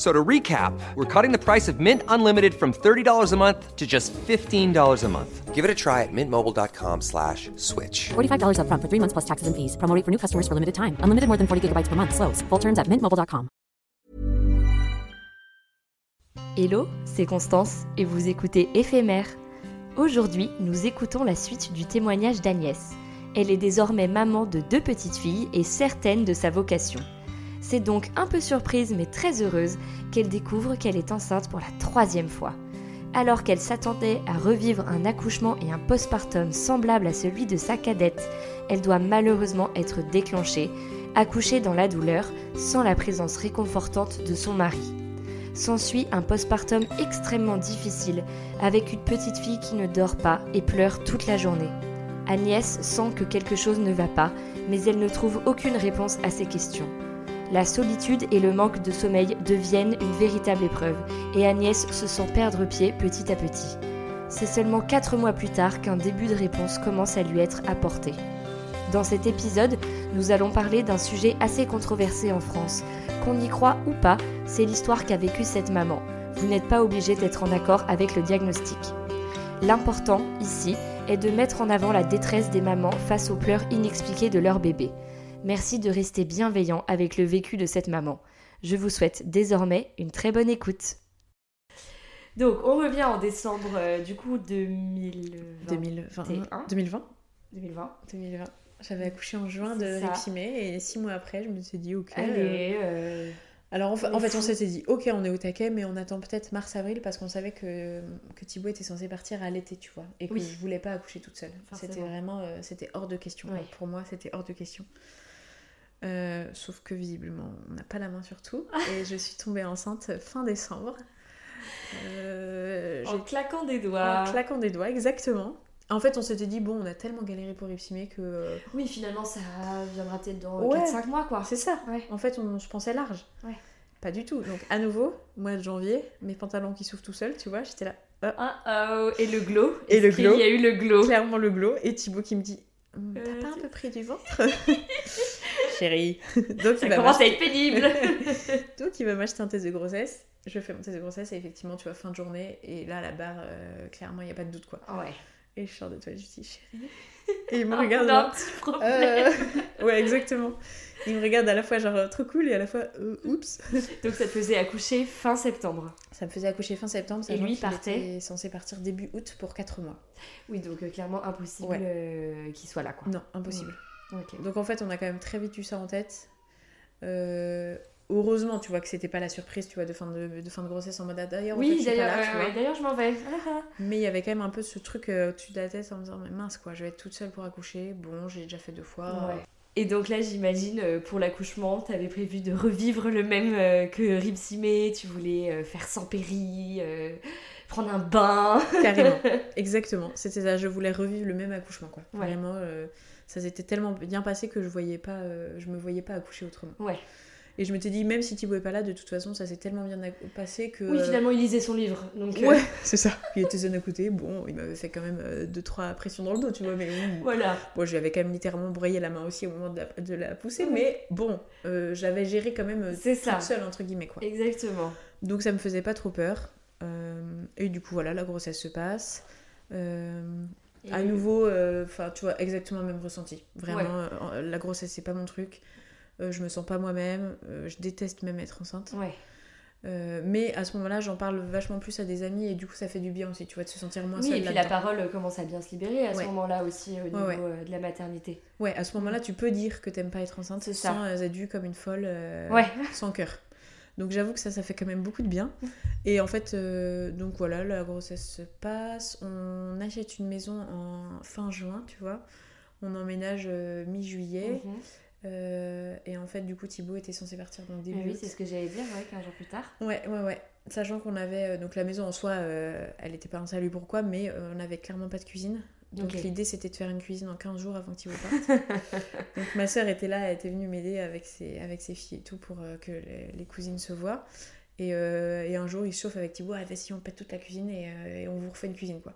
So to recap, we're cutting the price of Mint Unlimited from $30 a month to just $15 a month. Give it a try at mintmobile.com slash switch. $45 upfront for three months plus taxes and fees. Promo for new customers for limited time. Unlimited more than 40 gigabytes per month. Slows. Full terms at mintmobile.com. Hello, c'est Constance et vous écoutez Éphémère. Aujourd'hui, nous écoutons la suite du témoignage d'Agnès. Elle est désormais maman de deux petites filles et certaine de sa vocation. C'est donc un peu surprise mais très heureuse qu'elle découvre qu'elle est enceinte pour la troisième fois. Alors qu'elle s'attendait à revivre un accouchement et un postpartum semblable à celui de sa cadette, elle doit malheureusement être déclenchée, accouchée dans la douleur, sans la présence réconfortante de son mari. S'ensuit un postpartum extrêmement difficile, avec une petite fille qui ne dort pas et pleure toute la journée. Agnès sent que quelque chose ne va pas, mais elle ne trouve aucune réponse à ses questions. La solitude et le manque de sommeil deviennent une véritable épreuve, et Agnès se sent perdre pied petit à petit. C'est seulement 4 mois plus tard qu'un début de réponse commence à lui être apporté. Dans cet épisode, nous allons parler d'un sujet assez controversé en France. Qu'on y croit ou pas, c'est l'histoire qu'a vécue cette maman. Vous n'êtes pas obligé d'être en accord avec le diagnostic. L'important, ici, est de mettre en avant la détresse des mamans face aux pleurs inexpliqués de leur bébé. Merci de rester bienveillant avec le vécu de cette maman. Je vous souhaite désormais une très bonne écoute. Donc, on revient en décembre euh, du coup 2020. 2020. 2021. 2020 2020. 2020. J'avais accouché en juin de. Répimé et six mois après, je me suis dit, ok. euh, Allez, euh, Alors en, fa- fait, on s'était dit, ok, on est au taquet, mais on attend peut-être mars-avril parce qu'on savait que, que Thibaut était censé partir à l'été, tu vois, et que Oui. je voulais pas accoucher toute seule. C'était vraiment, euh, c'était hors de question. Ouais. Pour moi, c'était hors de question. Euh, sauf que visiblement, on n'a pas la main sur tout, et je suis tombée enceinte fin décembre. Euh, en claquant des doigts. en claquant des doigts, exactement. En fait, on s'était dit, bon, on a tellement galéré pour Ipsimé que. euh, Oui, finalement, ça viendra peut-être dans Ouais. 4-5 mois, quoi. C'est ça. Ouais. En fait, on, je pensais large. Ouais. Pas du tout. Donc, à nouveau, mois de janvier, mes pantalons qui s'ouvrent tout seuls, tu vois, j'étais là. Ah, oh, et le glow. Et le glow. y a eu le glow? Clairement le glow. Et Thibaut qui me dit Hum, T'as pas un peu pris du ventre Chérie. Donc, Ça il va commence à être pénible. Donc, il va m'acheter un test de grossesse. Je fais mon test de grossesse et effectivement, tu vois, fin de journée. Et là, la barre, euh, clairement, il n'y a pas de doute, quoi. ouais. Et je sors de toi, je dis Chérie. Et il me Ah, regarde. a un petit problème. Euh, ouais, exactement. Il me regarde à la fois genre euh, trop cool et à la fois euh, oups. Donc ça te faisait accoucher fin septembre. Ça me faisait accoucher fin septembre. Et lui partait était censé partir début août pour 4 mois. Oui, donc euh, clairement impossible Ouais. qu'il soit là, quoi. Non, impossible. Donc en fait, on a quand même très vite eu ça en tête. Euh, heureusement, tu vois que c'était pas la surprise, tu vois, de fin de, de fin de grossesse en mode ah, d'ailleurs. en fait, Oui, pas d'ailleurs, tu ouais, ouais, je m'en vais. Mais il y avait quand même un peu ce truc euh, au-dessus de la tête en me disant mais mince quoi, je vais être toute seule pour accoucher. Bon, j'ai déjà fait deux fois. Ouais. Et donc là, j'imagine, euh, pour l'accouchement, t'avais prévu de revivre le même euh, que Ripsimé. Tu voulais faire sans péri, prendre un bain. Carrément, exactement. C'était ça. Je voulais revivre le même accouchement, quoi. Vraiment, ça s'était tellement bien passé que je voyais pas, euh, je me voyais pas accoucher autrement. Ouais. Et je m'étais dit, même si Thibaut est pas là, de toute façon, ça s'est tellement bien passé que. Oui, finalement, il lisait son livre. Donc, euh, Ouais, c'est ça. Il était zen à côté. Bon, il m'avait fait quand même euh, deux trois pressions dans le dos, tu vois. Mais voilà. bon, je lui avais quand même littéralement broyé la main aussi au moment de la, de la pousser. Oui. Mais bon, euh, j'avais géré quand même C'est ça. toute seule entre guillemets quoi. Exactement. Donc ça me faisait pas trop peur. Et du coup, voilà, la grossesse se passe. Et- à nouveau, euh, enfin, tu vois, exactement le même ressenti. Vraiment, euh, la grossesse, c'est pas mon truc. Euh, je me sens pas moi-même. Je déteste même être enceinte. Ouais. Mais à ce moment-là, j'en parle vachement plus à des amis et du coup, ça fait du bien aussi, tu vois, de se sentir moins Oui, seule et puis la parole commence à bien se libérer à ce moment-là aussi au niveau de la maternité. Ouais, à ce moment-là, tu peux dire que t'aimes pas être enceinte C'est ça. sans être vue comme une folle, sans cœur. Donc j'avoue que ça, ça fait quand même beaucoup de bien. Et en fait, euh, donc voilà, la grossesse se passe. On achète une maison en fin juin, tu vois. On emménage euh, mi-juillet. Mhm. Euh, et en fait, du coup, Thibaut était censé partir donc Ah début oui, c'est ce que j'allais dire, ouais, 15 jours plus tard. Ouais, ouais, ouais. Sachant qu'on avait. donc la maison en soi, elle était pas insalubre pourquoi, mais euh, on avait clairement pas de cuisine. Donc l'idée c'était de faire une cuisine en 15 jours avant que Thibaut parte. donc ma soeur était là, elle était venue m'aider avec ses, avec ses filles et tout pour euh, que les, les cousines se voient. Et, euh, et un jour il se chauffe avec Thibaut, ah vas-y on pète toute la cuisine et, euh, et on vous refait une cuisine quoi.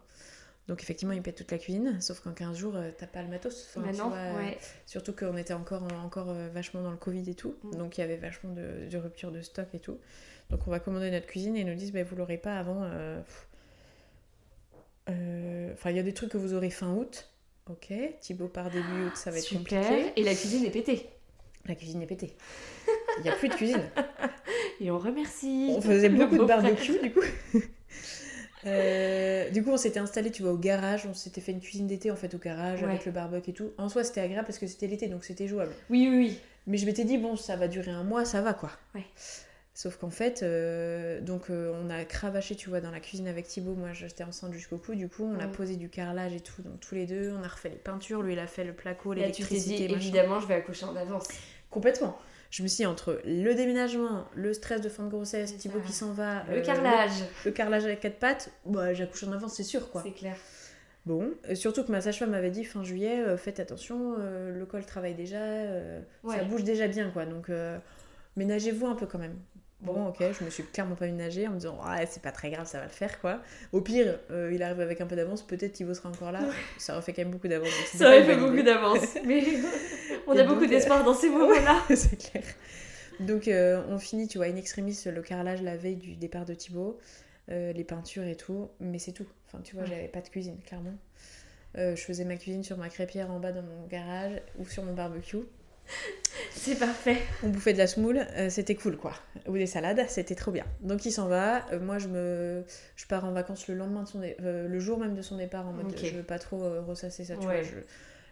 Donc effectivement il pète toute la cuisine, sauf qu'en 15 jours t'as pas le matos. Enfin, vois, euh, ouais. Surtout qu'on était encore, encore vachement dans le Covid et tout. Mm. Donc il y avait vachement de, de rupture de stock et tout. Donc on va commander notre cuisine et ils nous disent bah, vous l'aurez pas avant. pff, Enfin, il y a des trucs que vous aurez fin août. Ok. Thibaut part début août, ça va être Super. compliqué. Et la cuisine est pétée. La cuisine est pétée. Il n'y a plus de cuisine. Et on remercie. On faisait beaucoup de barbecue du coup. Euh, du coup, on s'était installé, tu vois, au garage. On s'était fait une cuisine d'été en fait au garage Ouais. avec le barbecue et tout. En soi, c'était agréable parce que c'était l'été, donc c'était jouable. Oui, oui, oui. Mais je m'étais dit, bon, ça va durer un mois, ça va quoi. Ouais. Sauf qu'en fait, euh, donc euh, on a cravaché, tu vois, dans la cuisine avec Thibaut. Moi, j'étais enceinte jusqu'au cou. Du coup, on a Mm. posé du carrelage et tout. Donc, tous les deux, on a refait les peintures. Lui, il a fait le placo, Là, tu t'es dit, l'électricité. évidemment, je vais accoucher en avance. Complètement. Je me suis dit, entre le déménagement, le stress de fin de grossesse, C'est Thibaut qui s'en va, Le euh, carrelage. le, carrelage avec quatre pattes, bah, j'accouche en avance, c'est sûr quoi. C'est clair. Bon, surtout que ma sage-femme m'avait dit fin juillet, faites attention, le col travaille déjà, Ouais. ça bouge déjà bien quoi, donc ménagez-vous un peu quand même. Bon, ok, je me suis clairement pas ménagée en me disant, ouais, c'est pas très grave, ça va le faire quoi. Au pire, euh, il arrive avec un peu d'avance, peut-être Thibaut sera encore là, ça aurait fait quand même beaucoup d'avance. Ça aurait fait beaucoup d'avance. Mais on Et a beaucoup donc, d'espoir dans ces moments-là. c'est clair. Donc euh, on finit, tu vois, in extremis le carrelage la veille du départ de Thibaut, euh, les peintures et tout, mais c'est tout. Enfin, tu vois, j'avais pas de cuisine, clairement. Euh, je faisais ma cuisine sur ma crêpière en bas dans mon garage ou sur mon barbecue. C'est parfait. On bouffait de la semoule, euh, c'était cool quoi. Ou des salades, c'était trop bien. Donc il s'en va. Euh, moi je me, je pars en vacances le lendemain de son, dé- euh, le jour même de son départ en mode je veux pas trop ressasser ça. Tu Ouais. vois, je-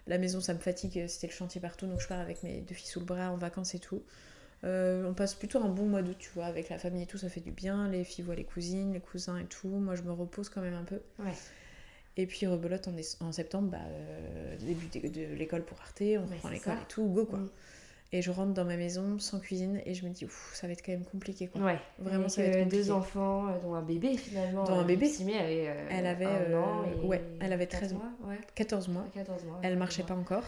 La maison ça me fatigue, c'était le chantier partout, donc je pars avec mes deux filles sous le bras en vacances et tout. On passe plutôt un bon mois d'août, tu vois, avec la famille et tout, ça fait du bien. Les filles voient les cousines, les cousins et tout. Moi je me repose quand même un peu. Ouais. Et puis rebelote en, septembre, bah, euh, début de, de l'école pour Arte, on reprend l'école et tout, go quoi. Mm. Et je rentre dans ma maison sans cuisine et je me dis, Ouf, ça va être quand même compliqué quoi. Ouais. Vraiment, Avec, ça va être compliqué. deux enfants, euh, dont un bébé finalement. Dont un Euh, bébé. Simé avait, euh, Elle avait, un an et ouais, elle avait quatre 13 mois. Ouais. 14 mois. 14 mois. Elle marchait pas encore.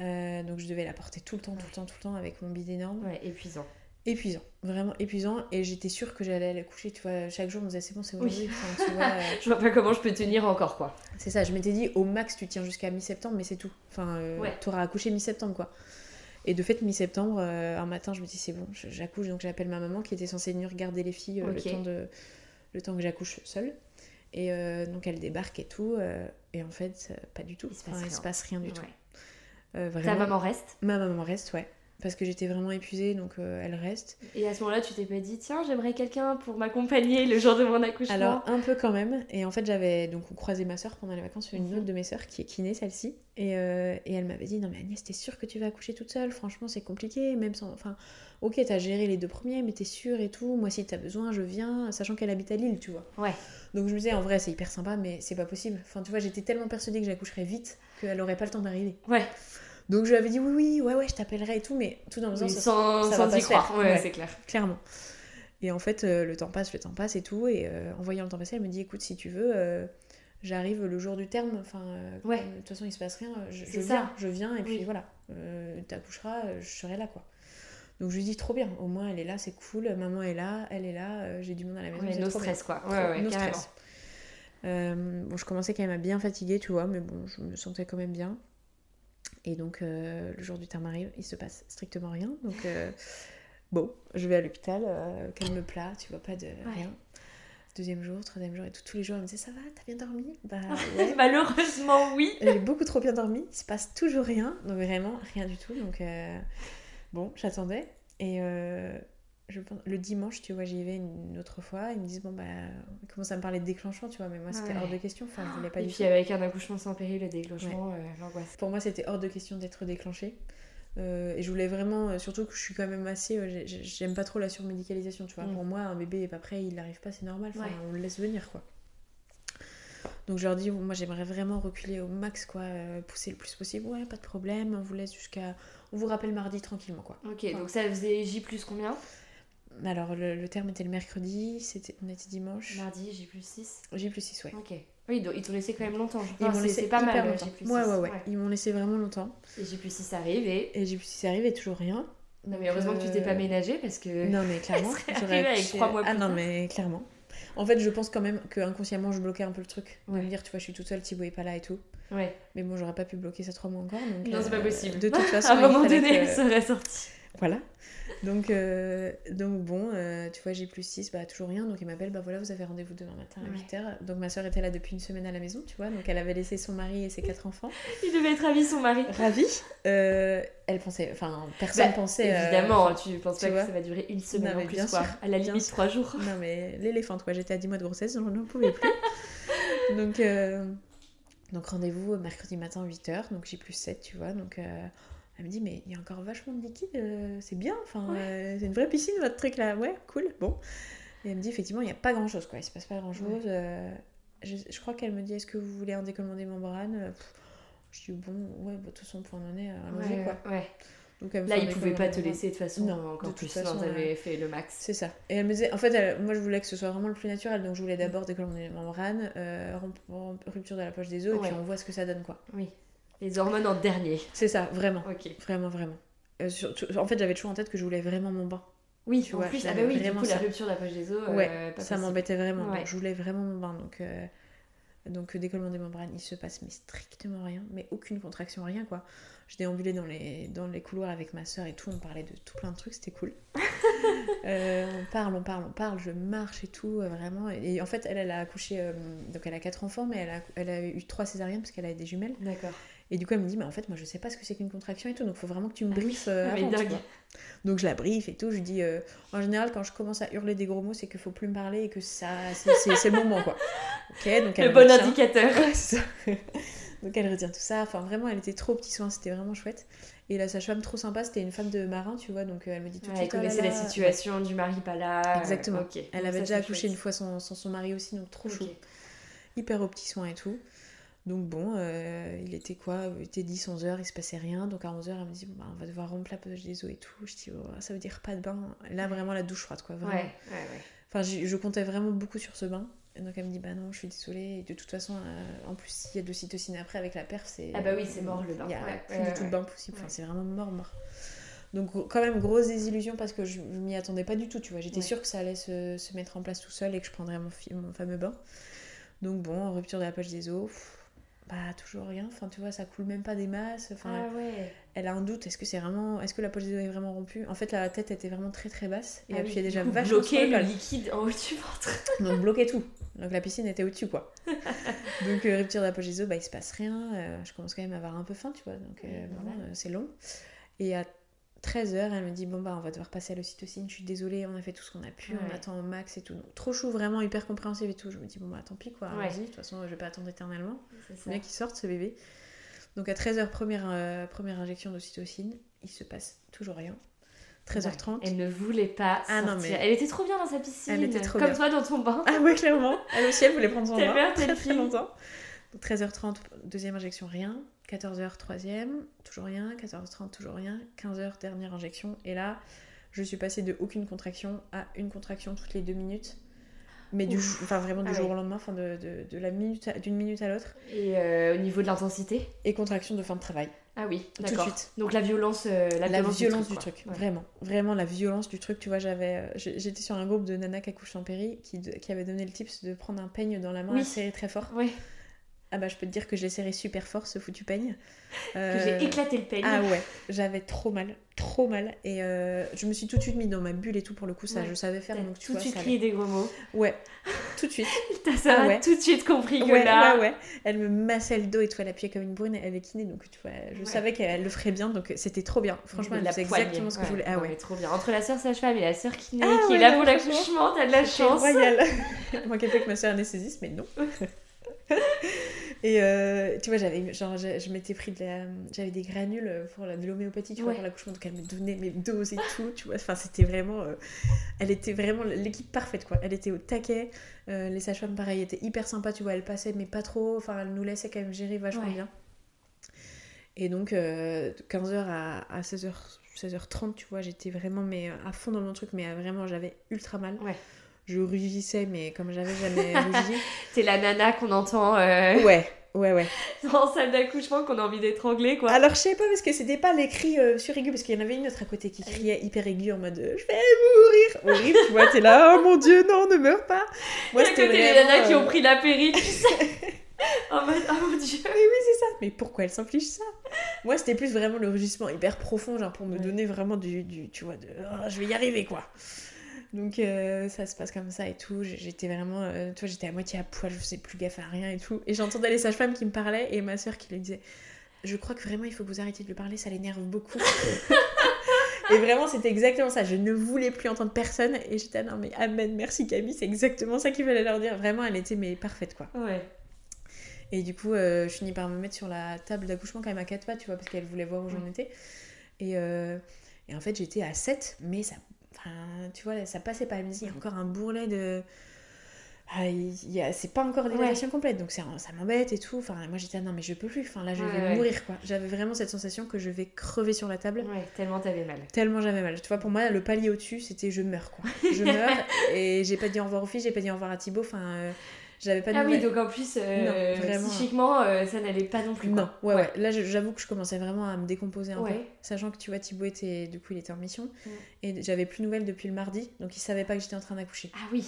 Euh, donc je devais la porter tout le temps, tout le temps, tout le temps avec mon bide énorme. Ouais, épuisant. Épuisant, vraiment épuisant. Et j'étais sûre que j'allais aller coucher. Tu vois, chaque jour on me disait c'est bon, c'est Oui. aujourd'hui. Enfin, tu vois, euh, Je vois pas comment je peux tenir encore quoi. c'est ça, je m'étais dit au max tu tiens jusqu'à mi-septembre, mais c'est tout. Enfin, euh, Ouais. t'auras accouché mi-septembre quoi. Et de fait, mi-septembre, euh, un matin, je me dis c'est bon, j'accouche. Donc j'appelle ma maman qui était censée venir garder les filles euh, Ok. le, temps de, le temps que j'accouche seule. Et donc elle débarque et tout. et en fait, pas du tout. Il se passe Enfin, il rien. se passe rien du tout. Euh, Ta vraiment, maman reste? Ma maman reste, ouais. Parce que j'étais vraiment épuisée, donc euh, elle reste. Et à ce moment-là, tu t'es pas dit, tiens, j'aimerais quelqu'un pour m'accompagner le jour de mon accouchement. Alors, un peu quand même. Et en fait, j'avais donc on croisait ma soeur pendant les vacances, une Mhm. autre de mes soeurs qui est kiné, celle-ci. Et, euh, et elle m'avait dit Non, mais Agnès, t'es sûre que tu vas accoucher toute seule? Franchement, c'est compliqué. Même sans. Enfin, ok, t'as géré les deux premiers, mais t'es sûre et tout. Moi, si t'as besoin, je viens, sachant qu'elle habite à Lille, tu vois. Ouais. Donc, je me disais, en vrai, c'est hyper sympa, mais c'est pas possible. Enfin, tu vois, j'étais tellement persuadée que j'accoucherais vite qu'elle aurait pas le temps d'arriver. Ouais. Donc, je lui avais dit Oui, oui, ouais, ouais, je t'appellerai et tout, mais tout dans le sens, ça- sans ça sans va pas y croire. Ouais, Ouais. c'est clair. clairement. Et en fait, euh, le temps passe, le temps passe et tout. Et euh, en voyant le temps passer, elle me dit écoute, si tu veux, euh, j'arrive le jour du terme. Enfin, Ouais. de toute façon, il se passe rien. Je, C'est je ça. viens, je viens, et puis voilà. T'accoucheras, je serai là, quoi. Donc je lui dis trop bien. Au moins, elle est là, c'est cool. Maman est là, elle est là. J'ai du monde à la maison. Ouais, no stress bien. quoi. Ouais, ouais, no carrément. stress. Bon, je commençais quand même à bien fatiguer, tu vois, mais bon, je me sentais quand même bien. Et donc, euh, le jour du terme arrive, il se passe strictement rien. Donc, euh, bon, je vais à l'hôpital, euh, calme me plat, tu vois, pas de rien. Deuxième jour, troisième jour et tout, tous les jours, elle me disait Ça va, t'as bien dormi? Bah ouais. Malheureusement, oui. J'ai beaucoup trop bien dormi, il se passe toujours rien, donc vraiment rien du tout. Donc, euh, bon, j'attendais. Et euh, je pense, le dimanche, tu vois, j'y vais une autre fois. Ils me disent, bon, bah, ils commencent à me parler de déclenchement, tu vois, mais moi, c'était Ouais. hors de question. Enfin, je voulais pas Et du puis tout. avec un accouchement sans péril, le déclenchement, euh, l'angoisse. Pour moi, c'était hors de question d'être déclenchée. Euh, et je voulais vraiment, euh, surtout que je suis quand même assez. euh, j'ai- j'ai- J'aime pas trop la surmédicalisation, tu vois. Mm. Pour moi, un bébé est pas prêt, il n'arrive pas, c'est normal. Ouais. on le laisse venir, quoi. Donc je leur dis, moi j'aimerais vraiment reculer au max, quoi, pousser le plus possible. Ouais, pas de problème, on vous laisse jusqu'à. On vous rappelle mardi tranquillement, quoi. Ok, donc ça faisait J plus combien? Alors le, le terme était le mercredi, c'était, on était dimanche. Mardi, J plus 6 J'ai plus 6, ouais. Ok. Oui, ils t'ont laissé quand même longtemps. je Ils m'ont laissé pas hyper mal, longtemps. Plus ouais, 6. ouais, ouais, Ils m'ont laissé vraiment longtemps. Et J plus 6 arrive et. Et J plus 6 arrive et toujours rien. Non, mais heureusement que tu t'es pas Euh, ménagé parce que. Non, mais clairement. j'aurais avec accouché- trois mois Ah plus non, tard. mais clairement. En fait, je pense quand même que inconsciemment, je bloquais un peu le truc. De Ouais. me dire, tu vois, je suis toute seule, Thibaut est pas là et tout. Ouais. Mais bon, j'aurais pas pu bloquer ça trois mois encore. Donc, Non, c'est pas euh, possible. De toute façon, à un moment donné, que- ça aurait sorti. Voilà. Donc, euh, donc bon, euh, tu vois, j'ai plus 6, bah toujours rien. Donc il m'appelle, bah voilà, vous avez rendez-vous demain matin à Ouais. 8h. Donc ma soeur était là depuis une semaine à la maison, tu vois. Donc elle avait laissé son mari et ses quatre enfants. Il devait être ravi, son mari. Ravie. Euh, elle pensait, enfin, personne Bah, pensait. Évidemment, tu penses tu pas vois. que ça va durer une semaine Non, en plus, bien quoi. sûr, À la limite, trois jours. Non mais l'éléphante quoi, j'étais à 10 mois de grossesse, j'en n'en pouvais plus. donc donc rendez-vous mercredi matin 8h, donc j'ai plus 7 tu vois. Donc elle me dit mais il y a encore vachement de liquide, euh, c'est bien, enfin euh, c'est une vraie piscine votre truc là, ouais cool, bon. Et elle me dit effectivement il n'y a pas grand chose quoi, il se passe pas grand chose. je, je crois qu'elle me dit est-ce que vous voulez un décollement des membranes Euh, pff, Je dis bon ouais bah, de toute façon pour en est allons-y quoi. Donc Là, fait un il pouvait pas te laisser de toute façon, Non, encore de plus. façon, non, t'avais fait le max. c'est ça. Et elle me disait, en fait, elle- moi je voulais que ce soit vraiment le plus naturel, donc je voulais d'abord décollement des membranes, euh, rupture de la poche des os, et puis on voit ce que ça donne, quoi. Oui. Les hormones en dernier. C'est ça, vraiment. Ok. Vraiment, vraiment. Euh, surtout- en fait, j'avais toujours en tête que je voulais vraiment mon bain. Oui, Tu en vois, plus, ah bah oui, du vraiment coup, la ça. rupture de la poche des os, euh, pas ça m'embêtait vraiment. Ouais. Donc je voulais vraiment mon bain. Donc, euh, donc euh, décollement des membranes, il se passe mais strictement rien, mais aucune contraction, rien quoi. Je déambulais dans les, dans les couloirs avec ma soeur et tout, on parlait de tout plein de trucs, c'était cool. Euh, on parle, on parle, on parle, je marche et tout, vraiment. Et en fait, elle, elle a accouché, donc elle a quatre enfants, mais elle a, elle a eu trois césariennes parce qu'elle a des jumelles. D'accord. Et du coup, elle me dit, mais en fait, moi, je sais pas ce que c'est qu'une contraction et tout, donc faut vraiment que tu me briefes euh, Ah, avant, tu dingue. vois. Donc je la briefe et tout, je lui dis, euh, en général, quand je commence à hurler des gros mots, c'est qu'il faut plus me parler et que ça, c'est- le moment, quoi. Ok, donc elle Le bon retient. indicateur. Donc elle retient tout ça, enfin vraiment, elle était trop au petit soin, c'était vraiment chouette. Et la sage-femme trop sympa, c'était une femme de marin, tu vois, donc euh, elle me dit tout de Ouais, elle suite. oh connaissait la situation du mari pas là. euh, Exactement. Elle Donc avait ça, déjà accouché chouette. une fois sans, sans son mari aussi, donc trop chou. Hyper au petit soin et tout. Donc bon, euh, il était quoi? Il était 10, 11 heures, il se passait rien. Donc à 11 heures, elle me dit bon, bah, on va devoir rompre la poche des os et tout. Je dis oh, ça veut dire pas de bain. Là, vraiment la douche froide, quoi. Ouais, Vraiment. ouais, ouais. Enfin, je comptais vraiment beaucoup sur ce bain. Et donc elle me dit bah non, je suis désolée. Et de toute façon, euh, en plus, s'il y a de l'ocytocine après avec la perf, c'est. Ah bah oui, c'est mort, le bain. Il y a plus du tout de bain possible. Enfin, c'est vraiment mort, mort. Donc quand même grosse désillusion parce que je, je m'y attendais pas du tout, tu vois. J'étais Ouais. sûre que ça allait se, se mettre en place tout seul et que je prendrais mon fameux bain. Donc bon, rupture de la poche des os, pff, bah toujours rien. Enfin tu vois, ça coule même pas des masses. Enfin, Ah ouais. elle a un doute. Est-ce que c'est vraiment, est-ce que la poche des est vraiment rompue? En fait, la tête était vraiment très très basse et Ah oui, appuyait du déjà vachement sur bloquer le liquide en haut du ventre. Donc bloquait tout. Donc la piscine était au-dessus quoi. donc euh, rupture de la poche des os, bah il se passe rien. Euh, je commence quand même à avoir un peu faim, tu vois. Donc euh, Oui, euh, c'est long. Et à 13h, elle me dit bon bah on va devoir passer à l'ocytocine. Je suis désolée, on a fait tout ce qu'on a pu, on attend au max et tout. Donc, trop chou, vraiment hyper compréhensive et tout. Je me dis bon bah tant pis quoi, Ouais. allons-y. De toute façon, je vais pas attendre éternellement. C'est bien qu'il sorte ce bébé. Donc à 13h, première, euh, première injection d'ocytocine. Il se passe toujours rien. 13h30. Elle ne voulait pas Ah non, sortir. mais- Elle était trop bien dans sa piscine. Elle était trop Comme bien. toi dans ton bain. Ah ouais, clairement. Elle aussi, elle voulait prendre son bain très très longtemps. Donc 13h30, deuxième injection, rien. 14h, troisième, toujours rien. 14h30, toujours rien. 15h, dernière injection. Et là, je suis passée de aucune contraction à une contraction toutes les deux minutes. Mais du, Ouf. enfin vraiment du Ah jour ouais. au lendemain, enfin de, de, de la minute à- d'une minute à l'autre. Et euh, au niveau de l'intensité? Et contraction de fin de travail. Ah oui, Tout de suite. Donc la violence, euh, la, La violence, violence du du truc. Ouais. vraiment. Vraiment la violence du truc. Tu vois, j'avais, euh, j'étais sur un groupe de nanas qui accouchent en péri qui, qui avait donné le tips de prendre un peigne dans la main Oui. et serrer très fort. Ouais. Ah bah je peux te dire que je l'ai serré super fort ce foutu peigne. Que Euh, j'ai éclaté le peigne. Ah ouais, j'avais trop mal, trop mal. Et euh, je me suis tout de suite mis dans ma bulle et tout pour le coup, ça Ouais. je savais faire. Donc tu tout de suite crié des gros mots. Ouais, tout de suite. T'as ça Ah ouais. tout de suite compris que Ouais, là. ouais, ouais. Elle me massait le dos et tout, elle appuyait comme une brune, elle est kiné, donc tu vois, je savait qu'elle le ferait bien, donc c'était trop bien. Franchement, elle faisait exactement ce que je voulais. Ah ouais. trop bien. Entre la sœur sage-femme et la sœur kiné Ah qui est là pour l'accouchement, t'as de la chance. royal. Moi qui fait que ma soeur anesthésiste, mais non. Et euh, tu vois, j'avais genre je, je m'étais pris de la j'avais des granules pour la, de l'homéopathie, tu vois, Ouais. pour l'accouchement, donc elle me donnait mes doses et tout, tu vois. Enfin, c'était vraiment euh, elle était vraiment l'équipe parfaite quoi. Elle était au taquet. Euh, les sages-femmes pareil étaient hyper sympas, tu vois, elles passaient mais pas trop, enfin elles nous laissaient quand même gérer vachement Ouais. bien. Et donc euh, de 15h à, à 16h 16h30, tu vois, j'étais vraiment mais à fond dans mon truc mais vraiment j'avais ultra mal. Ouais. Je rugissais mais comme j'avais jamais rugi. T'es la nana qu'on entend euh, Ouais, ouais, ouais. en salle d'accouchement qu'on a envie d'étrangler, quoi. Alors, je sais pas, parce que c'était pas les cris euh, suraigus, parce qu'il y en avait une autre à côté qui criait hyper aigu en mode euh, Je vais mourir Horrible, tu vois, t'es là, oh mon dieu, non, ne meurs pas Moi, c'était les nanas qui euh, ont pris l'apéri, tu sais. en mode, oh mon dieu. Mais oui, c'est ça Mais pourquoi elle s'inflige ça? Moi, c'était plus vraiment le rugissement hyper profond, genre pour me Ouais. donner vraiment du, du tu vois, de Oh, je vais y arriver, quoi donc euh, ça se passe comme ça et tout. J'étais vraiment, euh, tu vois, j'étais à moitié à poil, je faisais plus gaffe à rien et tout. Et j'entendais les sages-femmes qui me parlaient et ma soeur qui lui disait, je crois que vraiment il faut que vous arrêtiez de lui parler, ça l'énerve beaucoup. et vraiment c'était exactement ça. Je ne voulais plus entendre personne et j'étais ah non mais amen, merci Camille, c'est exactement ça qu'il fallait leur dire. Vraiment, elle était mais parfaite quoi. Ouais. Et du coup, euh, je finis par me mettre sur la table d'accouchement quand même à quatre pattes, tu vois, parce qu'elle voulait voir où j'en étais. Et, euh, et en fait, j'étais à 7, mais ça, enfin, tu vois, ça passait pas. Elle me dit, il y a encore un bourrelet de. Ah, c'est pas encore l'élévation complète, donc c'est- ça m'embête et tout. Enfin, moi j'étais, ah non, mais je peux plus. Enfin, là, je Ouais, vais ouais. mourir, quoi. J'avais vraiment cette sensation que je vais crever sur la table. Ouais, tellement t'avais mal. Tellement j'avais mal. Tu vois, pour moi, le palier au-dessus, c'était je meurs, quoi. Je meurs. et j'ai pas dit au revoir aux filles, j'ai pas dit au revoir à Thibaut. Enfin, euh, j'avais pas de Ah oui, donc en plus, euh, Non, vraiment. psychiquement, euh, ça n'allait pas non plus. quoi. Non, ouais, ouais, Là, j'avoue que je commençais vraiment à me décomposer un Ouais. peu. Sachant que tu vois, Thibaut était, du coup, il était en mission. Mm. Et j'avais plus de nouvelles depuis le mardi. Donc, il savait pas que j'étais en train d'accoucher. Ah oui.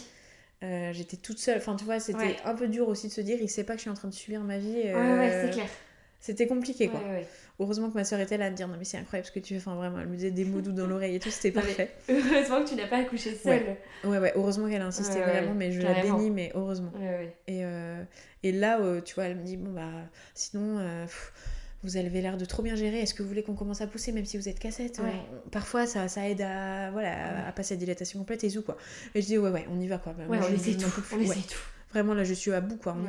Euh, j'étais toute seule. Enfin, tu vois, c'était un peu dur aussi de se dire, il sait pas que je suis en train de subir ma vie. Ouais, euh, ouais, c'est clair. C'était compliqué, quoi. Ouais, ouais. Heureusement que ma soeur était là à me dire, non, mais c'est incroyable ce que tu fais. Enfin, vraiment, elle me disait des mots doux dans l'oreille et tout. C'était parfait. Heureusement que tu n'as pas accouché seule. Ouais, ouais, heureusement qu'elle a insisté Ouais, ouais, vraiment. Mais je la bénis, mais heureusement. Et, euh, et là, euh, tu vois, elle me dit bon bah sinon euh, pff, vous avez l'air de trop bien gérer. Est-ce que vous voulez qu'on commence à pousser même si vous êtes cassette Ouais. Parfois ça, ça aide à voilà à passer à dilatation complète et tout quoi. Et je dis ouais ouais on y va quoi. Ouais, Moi, on essaie tout. Vraiment là je suis à bout quoi. On.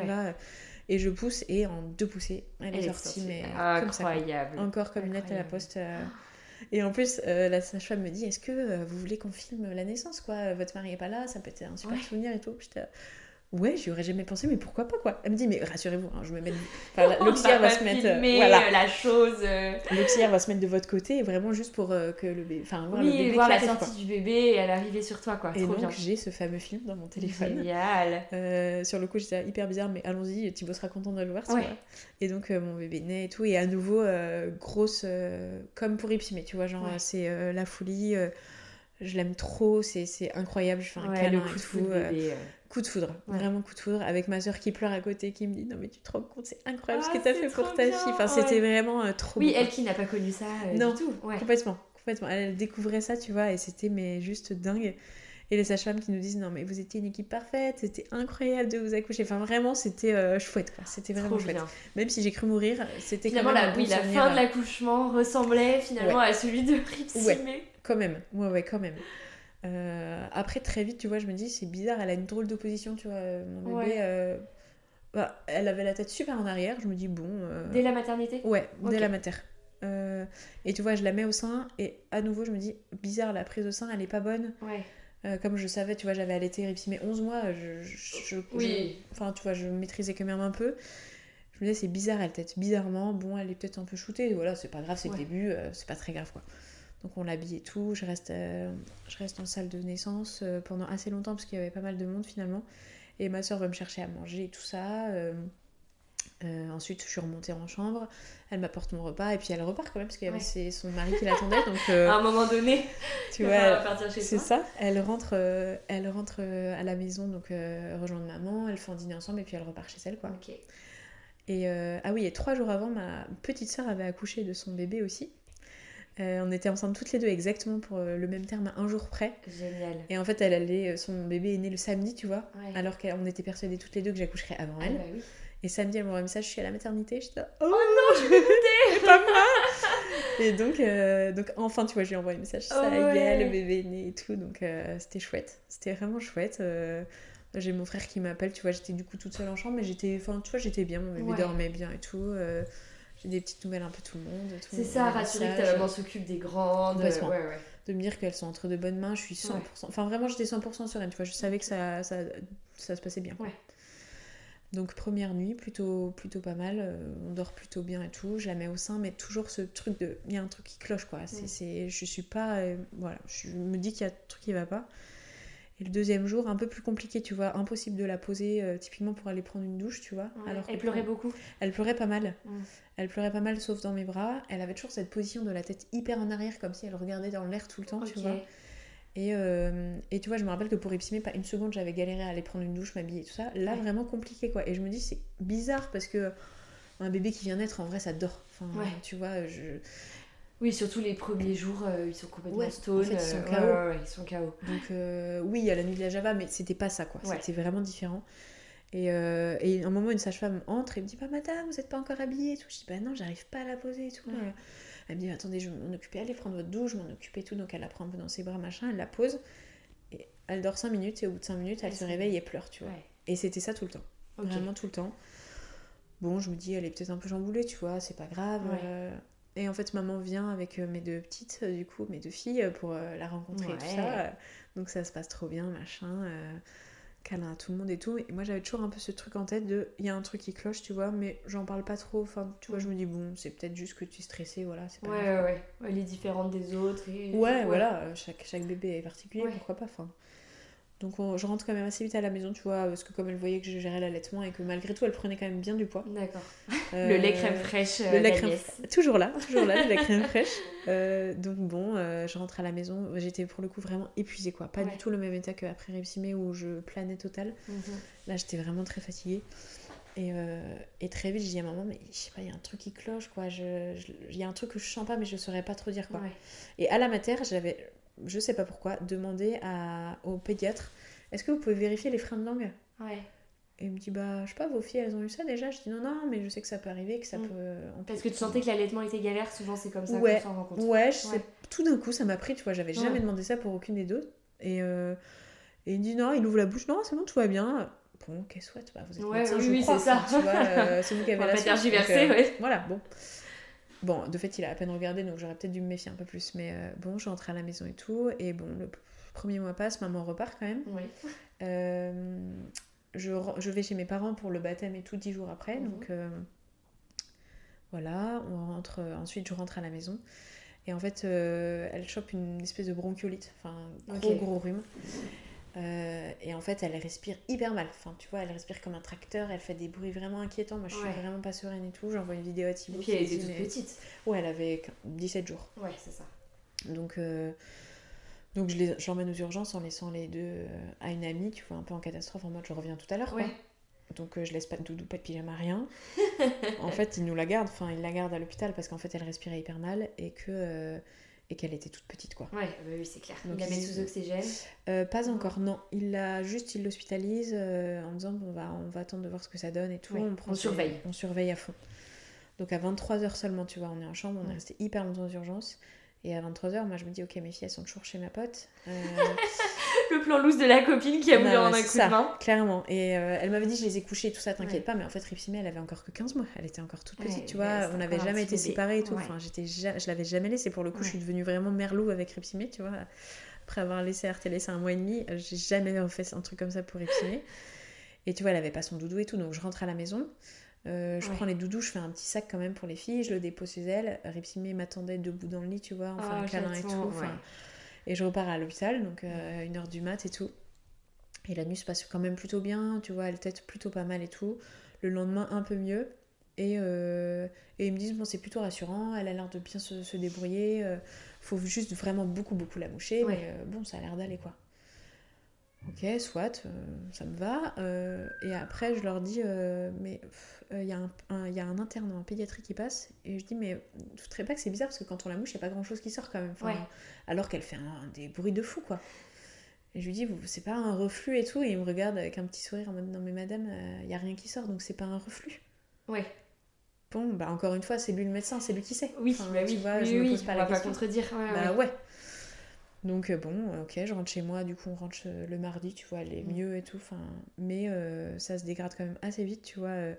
Et je pousse et en deux poussées elle, est Elle est sortie mais comme ça. Incroyable. Encore comme une lettre à la Incroyable. poste. euh. Et en plus, euh, la sage-femme me dit Est-ce que euh, vous voulez qu'on filme la naissance quoi? Votre mari est pas là, ça peut être un super Ouais. souvenir et tout. J'étais Ouais, j'y aurais jamais pensé, mais pourquoi pas quoi Elle me dit Mais rassurez-vous, hein, je me mets. Enfin, l'auxiliaire va se mettre. euh, voilà. euh, la chose. euh, L'auxiliaire va se mettre de votre côté, vraiment juste pour euh, que le bébé. Enfin, voir le Oui, bébé voir la sortie quoi. du bébé et à l'arrivée sur toi, quoi. Et Trop donc, j'ai ce fameux film dans mon téléphone. Génial. Sur le coup, j'étais hyper bizarre, mais allons-y, Thibaut sera content de le voir, Ouais. Et donc, mon bébé naît et tout, et à nouveau, grosse, comme pour Ipsimé, tu vois, genre, Ouais. c'est la folie, je l'aime trop, c'est incroyable, je fais un Ouais, câlin le coup de tout, bébé. euh. Coup de foudre, Ouais. vraiment coup de foudre, avec ma soeur qui pleure à côté, qui me dit, non mais tu te rends compte, c'est incroyable Ah, ce que t'as fait pour ta bien, fille, enfin, ouais. c'était vraiment euh, trop Oui, beau, elle qui n'a pas connu ça euh, Non. du tout. Ouais. Complètement, complètement. Elle, elle découvrait ça, tu vois, et c'était mais juste dingue. Et les sages-femmes qui nous disent non mais vous étiez une équipe parfaite, c'était incroyable de vous accoucher. Enfin vraiment c'était euh, chouette quoi. C'était vraiment chouette. Même si j'ai cru mourir, c'était quand Finalement, même la, oui, fin de l'accouchement ressemblait finalement à celui de Ripsimé. Quand même, ouais ouais quand même. Euh, après très vite tu vois je me dis c'est bizarre, elle a une drôle d'opposition tu vois. euh, Mon bébé, Ouais. euh, bah, elle avait la tête super en arrière. Je me dis bon. euh, Dès la maternité? Ouais, dès la mater. Et tu vois, je la mets au sein et à nouveau, je me dis, bizarre, la prise au sein, elle est pas bonne. Ouais. Comme je savais, tu vois, j'avais allaité Ripsimé 11 mois, je, je- je- Oui. je- enfin, tu vois, je maîtrisais quand même un peu. Je me disais, c'est bizarre, elle tête bizarrement. Bon, elle est peut-être un peu shootée, voilà, c'est pas grave, c'est Ouais. le début, euh, c'est pas très grave, quoi. Donc on l'habille et tout, je reste, euh, je reste en salle de naissance euh, pendant assez longtemps parce qu'il y avait pas mal de monde finalement. Et ma soeur va me chercher à manger et tout ça. euh, ensuite, je suis remontée en chambre, elle m'apporte mon repas et puis elle repart quand même parce qu'il y avait Ouais. son mari qui l'attendait. Donc, euh, À un moment donné, tu vois, c'est ça. Elle rentre, euh, elle rentre à la maison, donc rejoindre maman, elle fait un dîner ensemble et puis elle repart chez elle, quoi. Ok. Et ah oui, et trois jours avant, ma petite sœur avait accouché de son bébé aussi. Euh, on était ensemble toutes les deux exactement pour euh, le même terme, à un jour près. Génial. Et en fait, elle allait, son bébé est né le samedi, tu vois, Ouais. alors qu'on était persuadées toutes les deux que j'accoucherais avant Ah elle. bah oui. Et samedi, elle m'envoie un message, je suis à la maternité. Je dis, oh, non, je vais pas moi Et donc, euh, donc, enfin, tu vois, je lui envoie un message, ça y est, le bébé est né et tout. Donc, euh, c'était chouette. C'était vraiment chouette. Euh, j'ai mon frère qui m'appelle, tu vois, j'étais du coup toute seule en chambre, mais j'étais, enfin, tu vois, j'étais bien, mon bébé Ouais. dormait bien et tout. Euh, j'ai des petites nouvelles un peu tout le monde. C'est ça, rassurer que ta maman s'occupe des grandes. Ouais, ouais. de me dire qu'elles sont entre de bonnes mains, je suis 100%. Enfin, vraiment, j'étais 100% sereine, tu vois. Je savais que ça, ça, ça se passait bien. Donc, première nuit, plutôt, plutôt pas mal. euh, on dort plutôt bien et tout. Je la mets au sein, mais toujours ce truc de. Il y a un truc qui cloche, quoi. C'est, c'est- je suis pas. euh, voilà, je me dis qu'il y a un truc qui va pas. Et le deuxième jour, un peu plus compliqué, tu vois. Impossible de la poser, euh, typiquement pour aller prendre une douche, tu vois. Ouais. Alors Elle pleurait beaucoup. Elle pleurait pas mal. Mm. Elle pleurait pas mal, sauf dans mes bras. Elle avait toujours cette position de la tête hyper en arrière, comme si elle regardait dans l'air tout le temps, tu vois. Et, euh, et tu vois, je me rappelle que pour Ipsimé, pas une seconde, j'avais galéré à aller prendre une douche, m'habiller tout ça. Là, Ouais. vraiment compliqué, quoi. Et je me dis, c'est bizarre parce que un bébé qui vient naître, en vrai, ça dort. Enfin, Ouais. tu vois, je... Oui, surtout les premiers jours, euh, ils sont complètement Ouais, stone. en fait, ils sont euh, KO. ouais, ouais, ouais, ils sont KO. Donc, euh, oui, il y a la nuit de la Java, mais c'était pas ça, quoi. C'était vraiment différent. Et, euh, et à un moment, une sage-femme entre et me dit Bah, madame, vous êtes pas encore habillée et tout. Je dis Bah, non, j'arrive pas à la poser et tout. Elle me dit Attendez, je vais m'en occuper, allez prendre votre douche, je m'en occuper et tout. Donc, elle la prend un peu dans ses bras, machin, elle la pose. Et elle dort 5 minutes et au bout de 5 minutes, elle, Elle se réveille et pleure, tu vois. Et c'était ça tout le temps. Vraiment tout le temps. Bon, je me dis, elle est peut-être un peu chamboulée, tu vois, c'est pas grave. Et en fait, maman vient avec euh, mes deux petites, euh, du coup, mes deux filles, euh, pour la rencontrer et tout ça. Donc ça se passe trop bien, machin. câlin à tout le monde et tout. Et moi, j'avais toujours un peu ce truc en tête de, il y a un truc qui cloche, tu vois, mais j'en parle pas trop. Enfin, tu vois, je me dis, bon, c'est peut-être juste que tu es stressée, voilà, pas Ouais, ouais, ouais. Elle est différente des autres. Et... Ouais, voilà, chaque, chaque bébé est particulier, pourquoi pas. Enfin, donc on- je rentre quand même assez vite à la maison, tu vois, parce que comme elle voyait que je gérais l'allaitement et que malgré tout elle prenait quand même bien du poids. D'accord. Euh, Le lait crème fraîche. le lait crème fra- toujours là, toujours là, le lait crème fraîche. Euh, donc bon, euh, je rentre à la maison, j'étais pour le coup vraiment épuisée quoi, pas Ouais. du tout le même état qu'après Ripsimé où je planais total. Mhm. Là j'étais vraiment très fatiguée. Et, et très vite je dis à maman, mais je sais pas, il y a un truc qui cloche quoi, je- je- il y a un truc que je sens pas mais je saurais pas trop dire quoi. Ouais. Et à la mater, j'avais, je sais pas pourquoi, demandé à, au pédiatre est-ce que vous pouvez vérifier les freins de langue? Ouais. Et il me dit bah, je sais pas, vos filles elles ont eu ça déjà? Je dis non, non, mais je sais que ça peut arriver, que ça Mm. peut. Parce que tu sentais que l'allaitement était galère, souvent c'est comme ça Ouais. qu'on s'en rend compte. Ouais, je sais, tout d'un coup ça m'a pris, tu vois, j'avais jamais demandé ça pour aucune des deux. Et, euh, et il me dit non, il ouvre la bouche, non, c'est bon, tout va bien. Bon, qu'est-ce que bah, vous êtes Ouais, médecin, oui, je oui, crois, c'est ça. tu vois, euh, c'est vous qui avez la pas donc, tergiverser, ouais. Voilà, bon. Bon, de fait, il a à peine regardé, donc j'aurais peut-être dû me méfier un peu plus. Mais euh, bon, je rentre à la maison et tout. Et bon, le premier mois passe, maman repart quand même. Oui. Euh, je, je vais chez mes parents pour le baptême et tout dix jours après. Mhm. Donc euh, voilà, on rentre. ensuite, je rentre à la maison. Et en fait, elle chope une espèce de bronchiolite, enfin, un gros gros rhume. Euh, et en fait, elle respire hyper mal. Enfin, tu vois, elle respire comme un tracteur, elle fait des bruits vraiment inquiétants. Moi, je suis Ouais. vraiment pas sereine et tout. J'envoie une vidéo à Et Thibaut. puis qui elle était toute mais- petite. Ouais, elle avait 17 jours. Ouais, c'est ça. Donc, euh, donc je aux urgences en laissant les deux euh, à une amie, tu vois, un peu en catastrophe, en mode je reviens tout à l'heure. Ouais. Donc euh, je laisse pas de doudou, pas de pyjama, rien. en fait, ils nous la gardent, enfin ils la gardent à l'hôpital parce qu'en fait elle respirait hyper mal et que et qu'elle était toute petite quoi. Ouais, bah oui, c'est clair. Donc, il la met sous oxygène. Euh, pas encore, non. Il l'a juste, il l'hospitalise euh, en disant bon, on va, on va attendre de voir ce que ça donne et tout. Ouais, prend on ses- surveille. On surveille à fond. Donc à 23h seulement, tu vois, on est en chambre, on est resté hyper longtemps aux urgences. Et à 23h, moi je me dis ok, mes filles elles sont toujours chez ma pote. Euh, Le plan loose de la copine qui a voulu ouais, un coup ça, de main. Clairement. Et euh, elle m'avait dit je les ai couchées et tout ça, t'inquiète Ouais. pas. Mais en fait, Ripsimé, elle avait encore que 15 mois. Elle était encore toute Ouais, petite, tu vois. on n'avait jamais été bébé. séparés et tout. Ouais. Enfin, j'étais ja- je l'avais jamais laissé. Pour le coup, je suis devenue vraiment merlou avec Ripsimé, tu vois. Après avoir laissé RT laissé un mois et demi, j'ai jamais refait un truc comme ça pour Ripsimé. Et tu vois, elle avait pas son doudou et tout. Donc je rentre à la maison. Euh, je Ouais. prends les doudous, je fais un petit sac quand même pour les filles, je le dépose chez elle. Ripsimé m'attendait debout dans le lit, tu vois, enfin Ah, un câlin et tout. ouais. Et je repars à l'hôpital, donc euh, une heure du mat et tout. Et la nuit se passe quand même plutôt bien, tu vois, elle tête plutôt pas mal et tout. Le lendemain, un peu mieux. Et, euh, et ils me disent, bon, c'est plutôt rassurant, elle a l'air de bien se, se débrouiller. euh, faut juste vraiment beaucoup, beaucoup la moucher, Ouais. mais bon, ça a l'air d'aller quoi. Ok, soit, euh, ça me va. Euh, et après, je leur dis, euh, mais il y, a un- un- y a un interne en pédiatrie qui passe. Et je dis, mais vous ne pas que c'est bizarre? Parce que quand on la mouche, il n'y a pas grand chose qui sort quand même. Enfin, Ouais. Alors qu'elle fait un- des bruits de fou, quoi. Et je lui dis, c'est pas un reflux et tout? Et il me regarde avec un petit sourire en mode, non, mais madame, il n'y a rien qui sort donc c'est pas un reflux. Ouais. Bon, bah encore une fois, c'est lui le médecin, c'est lui qui sait. Oui, Enfin, bah tu oui, vois, oui, je me oui, pose pas on la va pas question. contredire. ouais, Bah ouais. ouais. Donc euh, bon, ok, je rentre chez moi, du coup on rentre le mardi, tu vois, elle est Mm. mieux et tout, enfin, mais euh, ça se dégrade quand même assez vite, tu vois. euh,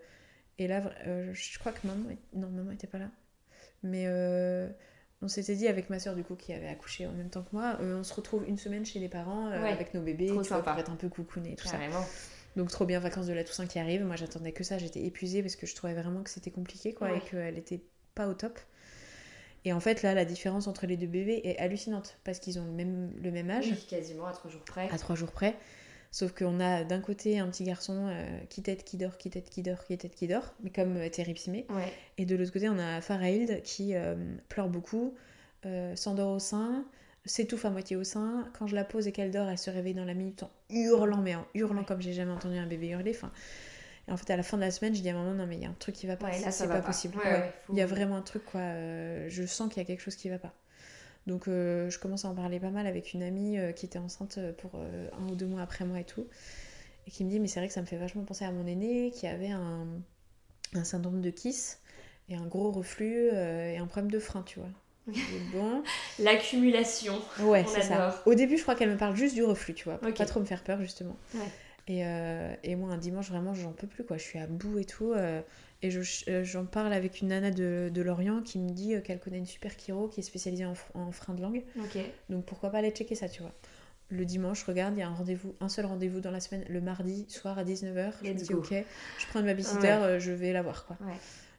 et là, euh, je crois que maman, non, maman était pas là, mais on s'était dit avec ma soeur du coup qui avait accouché en même temps que moi, on se retrouve une semaine chez les parents Ouais. avec nos bébés, Trop tu vois, pour être un peu coucouné et tout ça. Donc trop bien, vacances de la Toussaint qui arrivent. Moi j'attendais que ça, j'étais épuisée parce que je trouvais vraiment que c'était compliqué quoi Ouais. et qu'elle était pas au top. Et en fait là, la différence entre les deux bébés est hallucinante parce qu'ils ont le même, le même âge, Oui, quasiment à trois jours près. à trois jours près. Sauf qu'on a d'un côté un petit garçon euh, qui tête, qui dort, qui tête, qui dort, qui tête, qui dort, mais comme euh, Teripsimé. Ouais. Et de l'autre côté, on a Farahild qui euh, pleure beaucoup, euh, s'endort au sein, s'étouffe à moitié au sein. Quand je la pose et qu'elle dort, elle se réveille dans la minute en hurlant, mais en hurlant Ouais. comme j'ai jamais entendu un bébé hurler. Enfin, et en fait, à la fin de la semaine, je dis à maman, non mais il y a un truc qui va pas, Ouais, ça c'est pas, pas. possible. Ouais. faut- Il y a vraiment un truc, quoi. euh, je sens qu'il y a quelque chose qui va pas. Donc euh, je commence à en parler pas mal avec une amie euh, qui était enceinte pour un ou deux mois après moi et tout. Et qui me dit, mais c'est vrai que ça me fait vachement penser à mon aîné qui avait un, un syndrome de Kiss et un gros reflux et un problème de frein, tu vois. Bon, L'accumulation. ouais, c'est ça. Au début, je crois qu'elle me parle juste du reflux, tu vois, pour Ok. pas trop me faire peur, justement. Ouais. Et, euh, et moi, un dimanche, vraiment, j'en peux plus, quoi. Je suis à bout et tout. euh, et je- euh, j'en parle avec une nana de, de Lorient qui me dit qu'elle connaît une super chiro qui est spécialisée en, en frein de langue. Donc pourquoi pas aller checker ça, tu vois. Le dimanche, je regarde, il y a un rendez-vous, un seul rendez-vous dans la semaine, le mardi soir à 19h. Je me Let's dis go. ok, je prends une babysitter, Ouais. je vais la voir quoi. Ouais.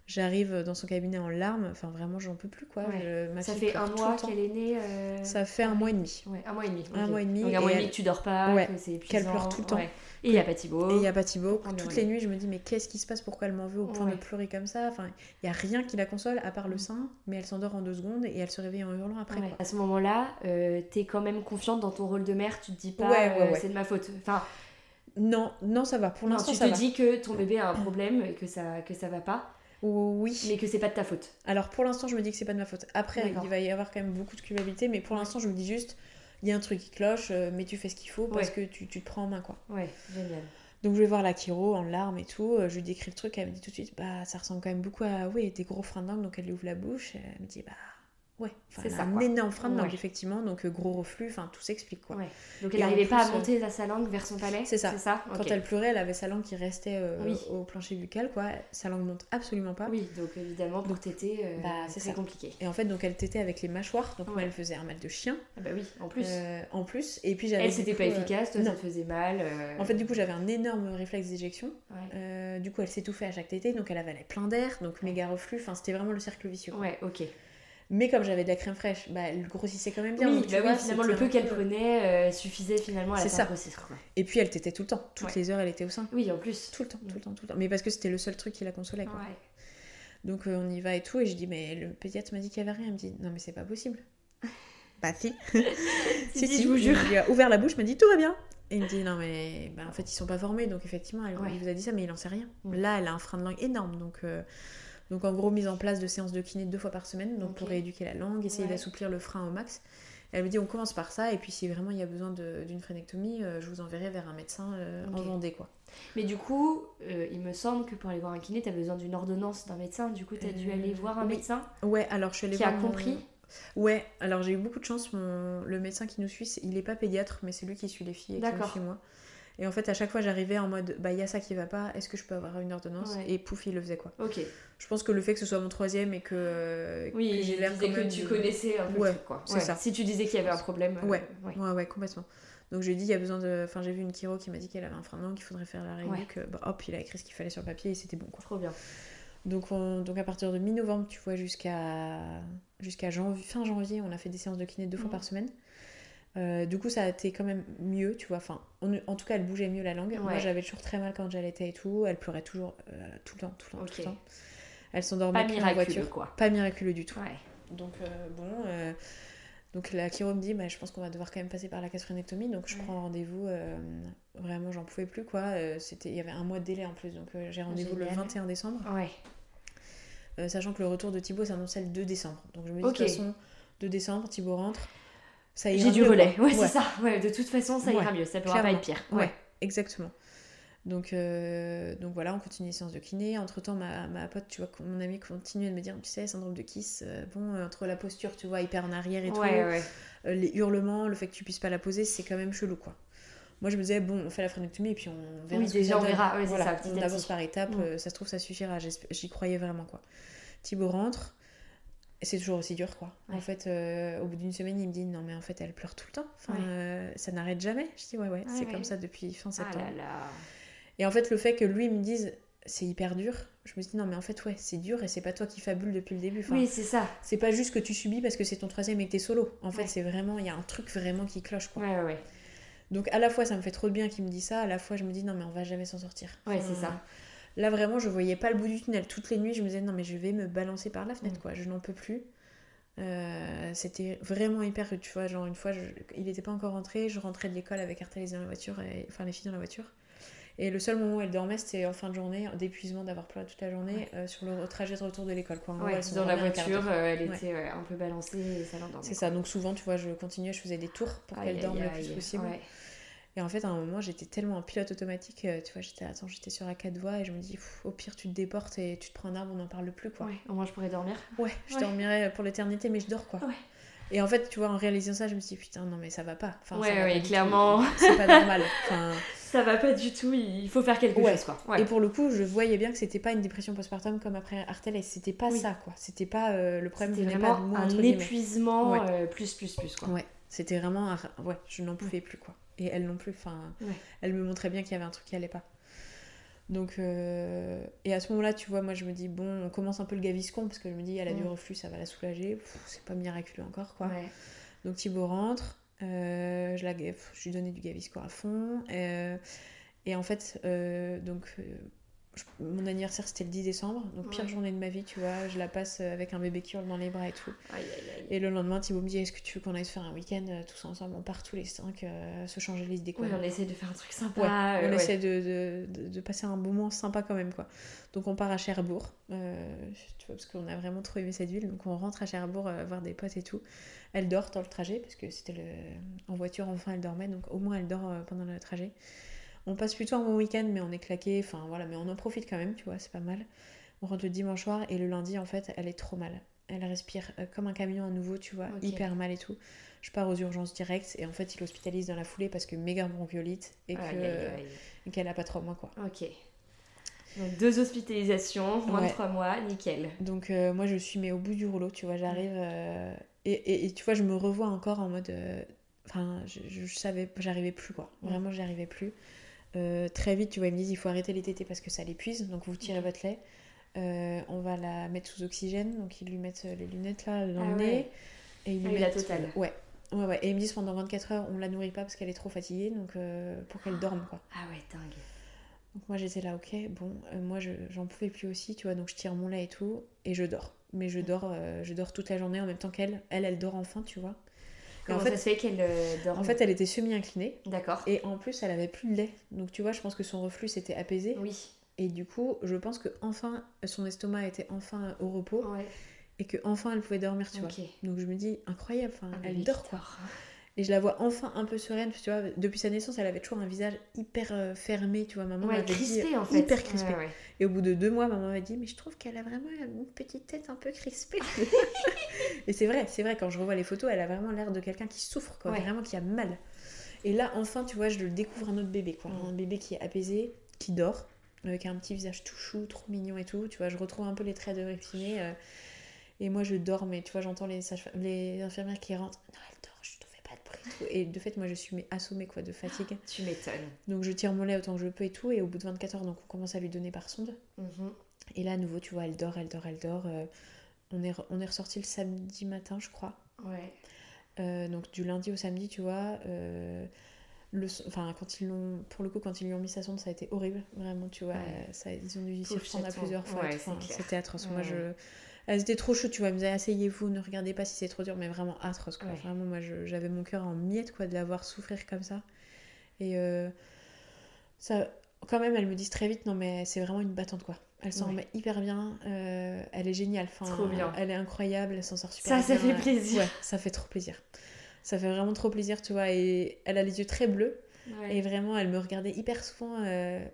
J'arrive dans son cabinet en larmes, enfin vraiment j'en peux plus quoi. Ouais. Je- ma Ça fait pleure un mois qu'elle est née. euh, Ça fait un mois et demi. Ouais, un mois et demi. Un mois et demi, Donc un mois et elle- demi que tu dors pas, Ouais, qu'elle pleure épuisant, tout le temps. ouais. Et il n'y a pas Thibaut. Et il n'y a pas Thibaut. le Toutes les nuits, je me dis mais qu'est-ce qui se passe? Pourquoi elle m'en veut au point de pleurer comme ça? Enfin, il y a rien qui la console à part le sein, mais elle s'endort en deux secondes et elle se réveille en hurlant après. Quoi. À ce moment-là, euh, t'es quand même confiante dans ton rôle de mère, tu te dis pas euh, c'est de ma faute. Enfin, Non, non, ça va. Pour l'instant, tu ça te va. dis que ton bébé a un problème, et que ça, que ça va pas, Oui. mais que c'est pas de ta faute. Alors pour l'instant, je me dis que c'est pas de ma faute. Après, il va y avoir quand même beaucoup de culpabilité, mais pour l'instant, je me dis juste, il y a un truc qui cloche, euh, mais tu fais ce qu'il faut parce Ouais. que tu, tu te prends en main, quoi. Ouais, génial. Donc je vais voir la chiro en larmes et tout, euh, je lui décris le truc, elle me dit tout de suite, bah ça ressemble quand même beaucoup à, oui, des gros freins de langue, donc elle lui ouvre la bouche, et elle me dit, bah ouais, enfin, C'est ça, un quoi. énorme frein de langue, Ouais. effectivement, donc euh, gros reflux, enfin tout s'explique, quoi. Ouais. Donc elle n'arrivait pas à euh, monter sa langue vers son palais C'est ça. Quand elle pleurait, elle avait sa langue qui restait euh, Oui. au plancher buccal, quoi. Sa langue monte absolument pas. Oui, donc évidemment, pour téter, euh, Bah, c'est compliqué. Et en fait, donc elle tétait avec les mâchoires, donc moi, elle faisait un mal de chien. Ah bah oui, en plus. en plus, et puis j'avais. elle, c'était pas efficace, toi, non. ça faisait mal. En fait, du coup, j'avais un énorme réflexe d'éjection. du coup, elle s'étouffait à chaque tétée, donc elle avalait plein d'air, donc méga reflux. Enfin, c'était vraiment le cercle vicieux. Ouais, ok. Mais comme j'avais de la crème fraîche, bah, elle grossissait quand même bien. oui, donc, tu bah vois, finalement, le peu qu'elle prenait euh, suffisait finalement à la ça. grossir. Quoi. Et puis, elle tétait tout le temps. Toutes Ouais. les heures, elle était au sein. Oui, en plus. Tout le temps, tout le temps, tout le temps. Mais parce que c'était le seul truc qui la consolait. Quoi. Ouais. Donc euh, on y va et tout, et je dis, mais le pédiatre m'a dit qu'il y avait rien. Il me dit, non, mais c'est pas possible. bah si. Si, si, je vous jure. Il a ouvert la bouche, m'a dit, tout va bien. Et il me dit, non, mais bah, en fait, ils sont pas formés, donc effectivement, elle, Ouais. il vous a dit ça, mais il en sait rien. Mm. Là, elle a un frein de langue énorme, donc. euh, donc en gros, mise en place de séances de kiné deux fois par semaine, donc pour rééduquer la langue, essayer Ouais. d'assouplir le frein au max. Elle me dit on commence par ça et puis si vraiment il y a besoin d'une frénectomie, euh, je vous enverrai vers un médecin euh, en. Vendée quoi. Mais du coup, euh, il me semble que pour aller voir un kiné, t'as besoin d'une ordonnance d'un médecin. Du coup, t'as dû Euh, aller voir un oui. médecin Ouais, alors je suis allée qui a mon- compris. Ouais, alors j'ai eu beaucoup de chance. Mon... Le médecin qui nous suit, il est pas pédiatre, mais c'est lui qui suit les filles et qui me D'accord. suit moi. Et en fait, à chaque fois, j'arrivais en mode bah, il y a ça qui va pas, est-ce que je peux avoir une ordonnance Ouais. Et pouf, il le faisait quoi. Ok. Je pense que le fait que ce soit mon troisième et que, Oui, que j'ai l'air que tu de- connaissais un peu Ouais, le truc, quoi. c'est Ouais. ça. Si tu disais qu'il y avait un problème. euh, Ouais. ouais. Ouais, complètement. Donc je lui ai dit, il y a besoin de. Enfin, j'ai vu une chiro qui m'a dit qu'elle avait un frein qu'il faudrait faire la rééduque. Bah, hop, il a écrit ce qu'il fallait sur le papier et c'était bon quoi. Trop bien. Donc, on- donc à partir de mi-novembre, tu vois, jusqu'à jusqu'à janvier, fin janvier, on a fait des séances de kiné deux fois Mhm. par semaine. Euh, du coup, ça a été quand même mieux, tu vois. Enfin, on- en tout cas, elle bougeait mieux la langue. Moi, j'avais toujours très mal quand j'allaitais et tout. Elle pleurait toujours euh, tout le temps, tout le temps, tout le temps. Elle s'endormait en miraculeux, voiture. quoi. Pas miraculeux du tout. Ouais. Donc, euh, bon, Donc la chiro me dit, bah, je pense qu'on va devoir quand même passer par la gastrectomie. Donc je Ouais. prends rendez-vous. vraiment, j'en pouvais plus, quoi. C'était, il y avait un mois de délai en plus. Donc j'ai rendez-vous le Génial. 21 décembre. Ouais. Sachant que le retour de Thibaut s'annonçait le 2 décembre. Donc je me dis, de toute façon, 2 décembre, Thibaut rentre. Ça ira J'ai du relais. Ouais, c'est ça. Ouais, de toute façon, ça ira mieux. Ça pourra pas clairement. être pire. Ouais, exactement. Donc, euh, donc voilà, on continue les séances de kiné. Entre temps, ma, ma pote, tu vois, mon amie continue de me dire, tu sais, syndrome de Kiss, euh, bon, euh, entre la posture, tu vois, hyper en arrière et tout, les hurlements, le fait que tu puisses pas la poser, c'est quand même chelou, quoi. Moi, je me disais, bon, on fait la frénectomie et puis on verra Oui, déjà, on verra. C'est Voilà, ça, petit on avance par étapes, Mm. ça se trouve, ça suffira. J'y croyais vraiment, quoi. Thibaut rentre, c'est toujours aussi dur, quoi. Ouais. En fait, euh, au bout d'une semaine, il me dit, non, mais en fait, elle pleure tout le temps. Enfin, Ouais. euh, ça n'arrête jamais. Je dis, ouais, ouais, c'est ouais. comme ça depuis fin Ah septembre. là là. Et en fait, le fait que lui me dise c'est hyper dur, je me dis non, mais en fait, ouais, c'est dur et c'est pas toi qui fabule depuis le début. Enfin, Oui, c'est ça. C'est pas juste que tu subis parce que c'est ton troisième et que t'es solo. En fait, c'est vraiment, il y a un truc vraiment qui cloche quoi. Ouais, ouais. Donc à la fois, ça me fait trop de bien qu'il me dise ça, à la fois, je me dis non, mais on va jamais s'en sortir. Ouais, c'est ça. Là, vraiment, je voyais pas le bout du tunnel. Toutes les nuits, je me disais non, mais je vais me balancer par la Mm. fenêtre quoi, je n'en peux plus. Euh, c'était vraiment hyper rude, tu vois. Genre, une fois, je- il était pas encore rentré, je rentrais de l'école avec Artelis dans la voiture, et... enfin les filles dans la voiture. Et le seul moment où elle dormait, c'était en fin de journée, d'épuisement d'avoir pleuré toute la journée, euh, sur le trajet de retour de l'école. Quoi. Ouais, dans la voiture, euh, elle était ouais, un peu balancée et ça l'endormait. C'est ça, donc souvent, tu vois, je continuais, je faisais des tours pour qu'elle Aïe, dorme le plus possible. Et en fait, à un moment, j'étais tellement en pilote automatique, euh, tu vois, j'étais attends, j'étais sur la 4 voies et je me dis, au pire, tu te déportes et tu te prends un arbre, on n'en parle plus, quoi. Ouais, au moins je pourrais dormir. Ouais, je Ouais. dormirais pour l'éternité, mais je dors, quoi. Ouais. Et en fait, tu vois, en réalisant ça, je me suis dit, putain, non, mais ça va pas. Enfin, Ouais, ça va ouais, pas clairement. C'est pas normal. Enfin, Ça va pas du tout, il faut faire quelque Ouais. chose quoi. Ouais. Et pour le coup, je voyais bien que c'était pas une dépression postpartum comme après Artel, et c'était pas Oui. ça, quoi. C'était pas euh, le problème C'était venait pas de vraiment moi, un épuisement euh, plus plus plus quoi. Ouais, c'était vraiment. un- Ouais, je n'en pouvais plus, quoi. Et elle non plus, enfin. Ouais. Elle me montrait bien qu'il y avait un truc qui allait pas. Donc, euh, et à ce moment-là, tu vois, moi je me dis, bon, on commence un peu le gaviscon parce que je me dis, elle a du Mm. reflux, ça va la soulager. C'est pas miraculeux encore, quoi. Ouais. Donc Thibaut rentre, euh, je, la, pff, je lui donnais du gavisco à fond. euh, et en fait, donc, je- mon anniversaire c'était le 10 décembre, donc pire Ouais. journée de ma vie, tu vois. Je la passe euh, avec un bébé qui hurle dans les bras et tout. Aïe, aïe, aïe. Et le lendemain, Thibaut me dit Est-ce que tu veux qu'on aille se faire un week-end euh, tous ensemble On part tous les cinq, euh, se changer les idées. quoi. On essaie de faire un truc sympa. Ouais, euh, on ouais. essaie de, de- de- de passer un moment sympa quand même quoi. Donc on part à Cherbourg, euh, tu vois, parce qu'on a vraiment trop aimé cette ville. Donc on rentre à Cherbourg voir des potes et tout. Elle dort dans le trajet parce que c'était le... en voiture enfin elle dormait, donc au moins elle dort pendant le trajet. On passe plutôt un bon week-end, mais on est claqué, enfin voilà, mais on en profite quand même, tu vois, c'est pas mal. On rentre le dimanche soir et le lundi en fait elle est trop mal. Elle respire euh, comme un camion à nouveau, tu vois, hyper mal et tout. Je pars aux urgences directes et en fait il hospitalise dans la foulée parce que méga bronchiolite et qu'elle a pas trois mois quoi. Ok. Donc deux hospitalisations, moins de trois mois, nickel. Donc euh, moi je suis mais au bout du rouleau, tu vois, j'arrive euh, et, et- et tu vois je me revois encore en mode, enfin je, je- je savais, j'arrivais plus quoi, vraiment j'y arrivais plus. Euh, très vite tu vois ils me disent il faut arrêter les tétés parce que ça l'épuise, donc vous tirez votre lait. Euh, on va la mettre sous oxygène, donc ils lui mettent euh, les lunettes là dans Ah le ouais. nez et ils lui Ah la mettent, totale. ouais. Ouais, ouais, et ils me disent pendant 24 heures on la nourrit pas parce qu'elle est trop fatiguée, donc euh, pour qu'elle dorme quoi. Ah ouais, dingue. Donc moi j'étais là, ok, bon, moi je- j'en pouvais plus aussi, tu vois, donc je tire mon lait et tout, et je dors. Mais je dors, je dors toute la journée en même temps qu'elle. Elle, elle dort enfin, tu vois. Comment en fait, ça se fait qu'elle euh, dorme en fait, elle était semi-inclinée, D'accord. et en plus, elle avait plus de lait. Donc tu vois, je pense que son reflux s'était apaisé. Oui. Et du coup, je pense que enfin, son estomac était enfin au repos, Ouais. et que enfin elle pouvait dormir, tu vois. Donc je me dis, incroyable, enfin, Un elle dort quoi. Et je la vois enfin un peu sereine, tu vois, depuis sa naissance, elle avait toujours un visage hyper euh, fermé, tu vois. Maman Ouais, dit, crispée en fait. Hyper crispé. Ouais, ouais. Et au bout de deux mois, maman m'a dit, mais je trouve qu'elle a vraiment une petite tête un peu crispée. et c'est vrai, c'est vrai, quand je revois les photos, elle a vraiment l'air de quelqu'un qui souffre, quoi, vraiment qui a mal. Et là, enfin, tu vois, je découvre un autre bébé, quoi. Mm. Un bébé qui est apaisé, qui dort, avec un petit visage tout chou, trop mignon et tout. Tu vois, je retrouve un peu les traits de Rectiné. euh, et moi, je dors, mais tu vois, j'entends les, les infirmières qui rentrent. Non, elle dort, je te fais pas de bruit. Et de fait, moi, je suis assommée, quoi, de fatigue. Tu m'étonnes. Donc, je tire mon lait autant que je peux et tout. Et au bout de 24 heures, donc, on commence à lui donner par sonde. Mhm. Et là, à nouveau, tu vois, elle dort, elle dort, elle dort. euh, on, est, on est ressorti le samedi matin, je crois. Ouais. Euh, donc du lundi au samedi, tu vois. euh, le, enfin, quand ils l'ont, pour le coup, quand ils lui ont mis sa sonde, ça a été horrible, vraiment, tu vois. Ouais. ça, ils ont dû s'y reprendre à plusieurs fois. Ouais. Enfin, clair. C'était atroce. Moi, Ouais. je, Elles étaient trop chaudes, tu vois. Elles me disaient asseyez-vous, ne regardez pas si c'est trop dur, mais vraiment atroce, quoi. Ouais. Vraiment, moi, j'avais mon cœur en miettes, quoi, de la voir souffrir comme ça. Et euh, ça, quand même, elles me disent très vite non, mais c'est vraiment une battante, quoi. Elle s'en Ouais. remet hyper bien. euh, elle est géniale. Enfin, Trop bien. Elle est incroyable. Elle s'en sort super Ça, bien. ça fait plaisir. Ouais, ça fait trop plaisir. Ça fait vraiment trop plaisir, tu vois. Et elle a les yeux très bleus. Ouais. Et vraiment, elle me regardait hyper souvent, euh,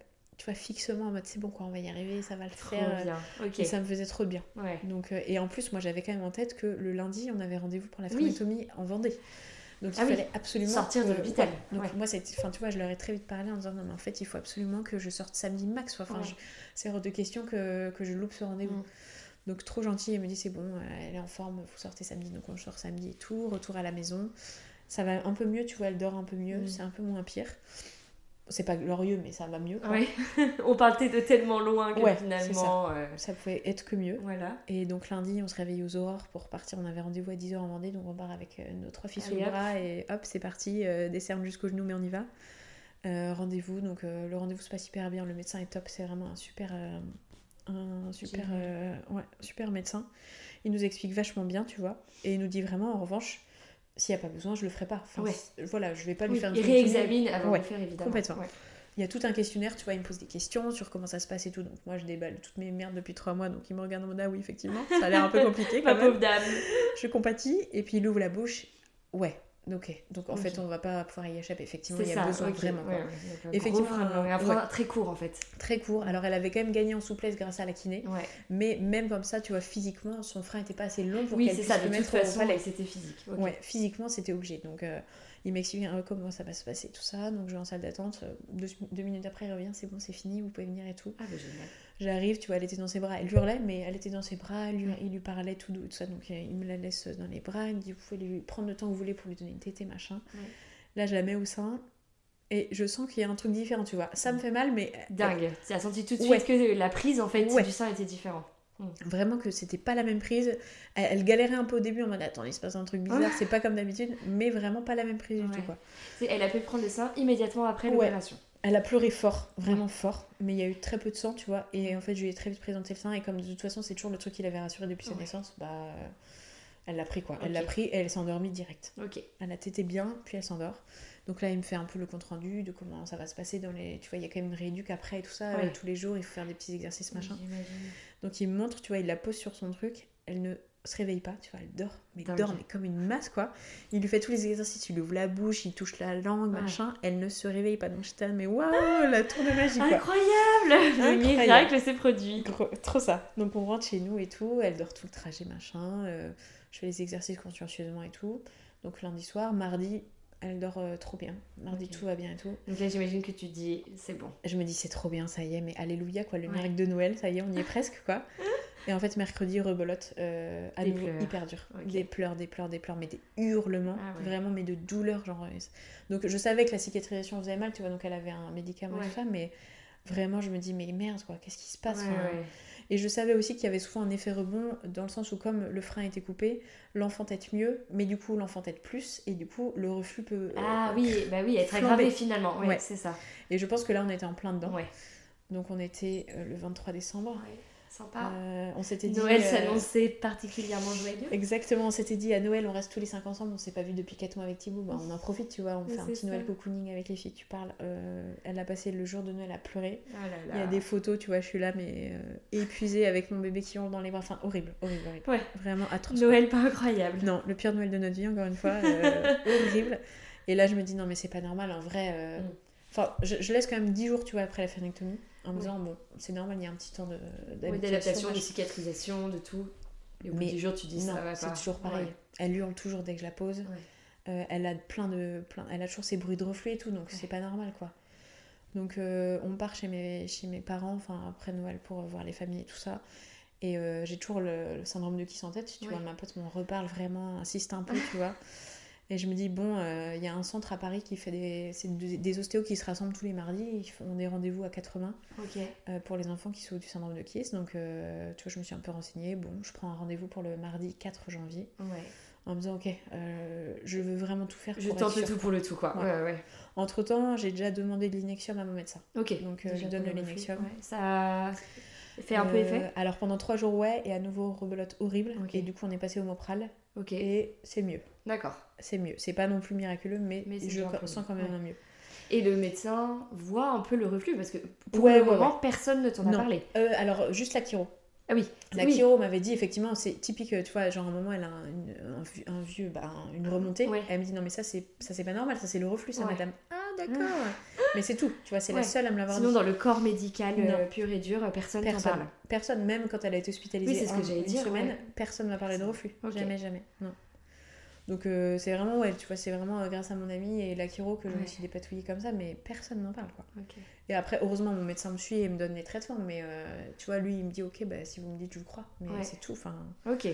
tu vois, fixement en mode c'est bon, quoi, on va y arriver, ça va le Trop faire. bien. Ok. Et ça me faisait trop bien. Ouais. Donc, euh, et en plus, moi, j'avais quand même en tête que le lundi, on avait rendez-vous pour la Oui. phrénotomie en Vendée. Donc, il Ah oui. fallait absolument. Sortir de l'hôpital. ouais. Donc, Ouais. moi, c'était. Enfin, tu vois, je leur ai très vite parlé en disant non, mais en fait, il faut absolument que je sorte samedi max. Enfin, Ouais. je- c'est hors de question que, que je loupe ce rendez-vous. Mm. Donc, trop gentil. Elle me dit c'est bon, euh, elle est en forme, vous sortez samedi. Donc, on sort samedi et tout. Retour à la maison. Ça va un peu mieux, tu vois, elle dort un peu mieux. Mm. C'est un peu moins pire. C'est pas glorieux, mais ça va mieux. quoi. Ouais. On partait de tellement loin que Ouais, finalement. euh, Ça pouvait être que mieux. Voilà. Et donc lundi, on se réveille aux aurores pour partir. On avait rendez-vous à 10h en Vendée, donc on part avec euh, nos trois filles sous Allez, le bras et hop, c'est parti. Euh, des cernes jusqu'aux genoux, mais on y va. Euh, rendez-vous, donc le rendez-vous se passe hyper bien. Le médecin est top, c'est vraiment un super, un super, ouais, super médecin. Il nous explique vachement bien, tu vois, et il nous dit vraiment en revanche, s'il n'y a pas besoin, je le ferai pas. Enfin, Ouais. c'est- Voilà, je vais pas lui Oui, faire une il réexamine avant Ouais, de faire évidemment. complètement. Ouais. Il y a tout un questionnaire, tu vois, il me pose des questions sur comment ça se passe et tout. Donc moi, je déballe toutes mes merdes depuis trois mois, donc il me regarde en mode ah oui, effectivement, ça a l'air un peu compliqué Ma quand même. pauvre dame. Je compatis et puis il ouvre la bouche. Ouais, ok. Donc en fait, on va pas pouvoir y échapper. Effectivement, il y a ça. besoin ok, vraiment. ouais, ouais, un Effectivement, frein, euh, un frein ouais. très court en fait. Très court. Alors elle avait quand même gagné en souplesse grâce à la kiné. Mais même comme ça, tu vois, physiquement, son frein était pas assez long pour Oui, qu'elle c'est puisse ça. De le toute façon, c'était physique. ok. Ouais, physiquement, c'était obligé. Donc, euh, il m'explique peu comment ça va se passer, tout ça. Donc, je vais en salle d'attente. Euh, Deux, deux minutes après, il revient, c'est bon, c'est fini, vous pouvez venir et tout. Ah bah génial. J'arrive, tu vois, elle était dans ses bras. Elle hurlait, mais elle était dans ses bras, lui- il lui parlait tout doux, tout ça. Donc, euh, il me la laisse dans les bras. Il me dit, vous pouvez lui prendre le temps que vous voulez pour lui donner une tétée, machin. Ouais. Là, je la mets au sein. Et je sens qu'il y a un truc différent, tu vois. Ça me fait mal, mais. Dingue. Tu as senti tout de Ouais. suite que la prise en fait Ouais. du sein était différent. Vraiment que c'était pas la même prise. Elle, elle galérait un peu au début en mode attends, il se passe un truc bizarre, c'est pas comme d'habitude, mais vraiment pas la même prise du tout quoi. Elle a pu prendre le sein immédiatement après l'opération. Elle a pleuré fort, vraiment fort, mais il y a eu très peu de sang, tu vois. Et en fait, je lui ai très vite présenté le sein, et comme de toute façon, c'est toujours le truc qui l'avait rassuré depuis sa Ouais. naissance, bah. Elle l'a pris quoi. Elle l'a pris et elle s'est endormie direct. Ok. Elle a tété bien, puis elle s'endort. Donc là, il me fait un peu le compte rendu de comment ça va se passer dans les. Tu vois, il y a quand même une rééduque après et tout ça. Ouais. tous les jours, il faut faire des petits exercices, machin. Donc il me montre, tu vois, il la pose sur son truc. Elle ne se réveille pas, tu vois, elle dort. Mais Dingue. dort, mais comme une masse, quoi. Il lui fait tous les exercices, il lui ouvre la bouche, il touche la langue, Ouais. machin. Elle ne se réveille pas. Donc j'étais mais waouh, la tour de magie, quoi. Incroyable Le miracle s'est produit. Gros- trop ça. Donc on rentre chez nous et tout, elle dort tout le trajet, machin. euh, je fais les exercices consciencieusement et tout. Donc lundi soir, mardi, elle dort euh, trop bien. Mardi, tout va bien et tout. Donc là j'imagine que tu dis c'est bon. Je me dis, c'est trop bien, ça y est, mais alléluia, quoi, le Ouais. miracle de Noël, ça y est, on y est presque, quoi. Et en fait, mercredi, rebelote, euh, à Des nouveau pleurs. hyper dur. Des pleurs, des pleurs, des pleurs, mais des hurlements, Ah ouais. vraiment, mais de douleur, genre. euh, Donc je savais que la cicatrisation faisait mal, tu vois, donc elle avait un médicament Ouais. et tout ça, mais vraiment, je me dis, mais merde, quoi, qu'est-ce qui se passe Ouais, enfin, ouais. Et je savais aussi qu'il y avait souvent un effet rebond, dans le sens où, comme le frein était coupé, l'enfant tête mieux, mais du coup, l'enfant tête plus, et du coup, le reflux peut. euh, Ah oui, bah oui, être aggravé finalement. Ouais, c'est ça. Et je pense que là, on était en plein dedans. Donc on était euh, le 23 décembre. Sympa. Euh, on s'était dit. Noël euh, s'annonçait particulièrement joyeux. Exactement, on s'était dit à Noël, on reste tous les cinq ensemble, on s'est pas vu depuis 4 mois avec Thibaut, bah, on en profite, tu vois, on Mais fait un petit ça. Noël cocooning avec les filles tu parles. Euh, elle a passé le jour de Noël à pleurer. Là là. Il y a des photos, tu vois, je suis là, mais euh, épuisée avec mon bébé qui hurle dans les bras. Enfin, horrible, horrible, horrible. Ouais. Vraiment atroce. Noël pas incroyable. Non, le pire Noël de notre vie, encore une fois, euh, horrible. Et là, je me dis, non, mais c'est pas normal, en vrai. euh, Mm. Enfin, je, je laisse quand même 10 jours, tu vois, après la phénectomie, en me disant, bon, c'est normal, il y a un petit temps de- Oui, d'adaptation, de cicatrisation, de tout. Et au bout Mais du jour, tu dis non, ça va c'est toujours pareil. Ouais. Elle hurle toujours dès que je la pose. Ouais. Euh, elle a plein de, plein, elle a toujours ses bruits de reflux et tout, donc c'est pas normal quoi. Donc euh, on part chez mes, chez mes parents, enfin après Noël pour voir les familles et tout ça. Et euh, j'ai toujours le, le syndrome de kiss en tête. Tu vois, ma pote m'en reparle vraiment, insiste un peu, tu vois. Et je me dis, bon, euh, il y a un centre à Paris qui fait des. C'est des, ostéos qui se rassemblent tous les mardis. Ils font des rendez-vous à 80 Ok. euh, pour les enfants qui souffrent du syndrome de Kiss. Donc, euh, tu vois, je me suis un peu renseignée. Bon, je prends un rendez-vous pour le mardi 4 janvier Ouais. en me disant, ok, euh, je veux vraiment tout faire Je pour tente le tout pour le tout, quoi. Ouais. Ouais, ouais. Entre temps, j'ai déjà demandé de l'inexium à mon médecin. Ok. Donc, euh, je donne le. Linexium. Ça... Fait un peu Euh, effet Alors pendant trois jours, ouais, et à nouveau rebelote horrible. Et du coup, on est passé au Mopral Ok. et c'est mieux. D'accord. C'est mieux. C'est pas non plus miraculeux, mais, je sens mieux. quand même un mieux. Et le médecin voit un peu le reflux parce que pour Ouais, le ouais, moment, personne ne t'en a parlé. Euh, alors, juste la chiro. Ah oui. La oui. chiro m'avait dit, effectivement, c'est typique, tu vois, genre à un moment, elle a un, vieux- un vieux, bah, un- une remontée. Elle me dit, non, mais ça, c'est ça c'est pas normal, ça, c'est le reflux, ça, madame. Ah, d'accord. mais c'est tout, tu vois, c'est Ouais. la seule à me l'avoir Sinon, dit. dans le corps médical euh, pur et dur, euh, personne Personne. parle. Personne, même quand elle a été hospitalisée Oui, c'est ce que une dire, semaine, ouais. personne m'a parlé de reflux. Jamais, jamais. Non. Donc euh, c'est vraiment, ouais, tu vois, c'est vraiment grâce à mon ami et la chiro que je me suis dépatouillée comme ça, mais personne n'en parle, quoi. Et après, heureusement, mon médecin me suit et me donne les traitements, mais euh, tu vois, lui, il me dit, ok, bah, si vous me dites, je vous crois, mais c'est tout, enfin... Ok.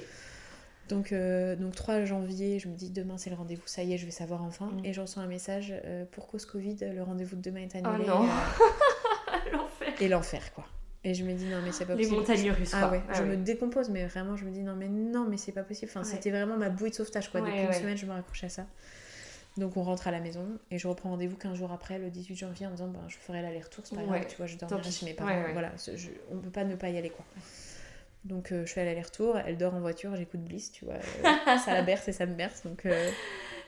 Donc, euh, donc 3 janvier, je me dis, demain, c'est le rendez-vous, ça y est, je vais savoir enfin. Mm. Et je reçois un message, euh, pour cause Covid, le rendez-vous de demain est Oh annulé. non. euh, L'enfer. et l'enfer, quoi. Et je me dis, non, mais c'est pas Les possible. montagnes russes, Ah quoi. ouais, Ah je ouais. me décompose, mais vraiment, je me dis non, mais non, mais c'est pas possible. Enfin, Ouais. c'était vraiment ma bouée de sauvetage, quoi. Depuis une semaine, je me raccroche à ça. Donc, on rentre à la maison et je reprends rendez-vous 15 jours après, le 18 janvier, en disant ben, je ferai l'aller-retour, c'est pas grave, tu vois, je dormirai chez mes parents. Voilà, je- on peut pas ne pas y aller, quoi. Donc, euh, je fais l'aller-retour, elle dort en voiture, j'écoute Bliss, tu vois. euh, ça la berce et ça me berce, donc. euh,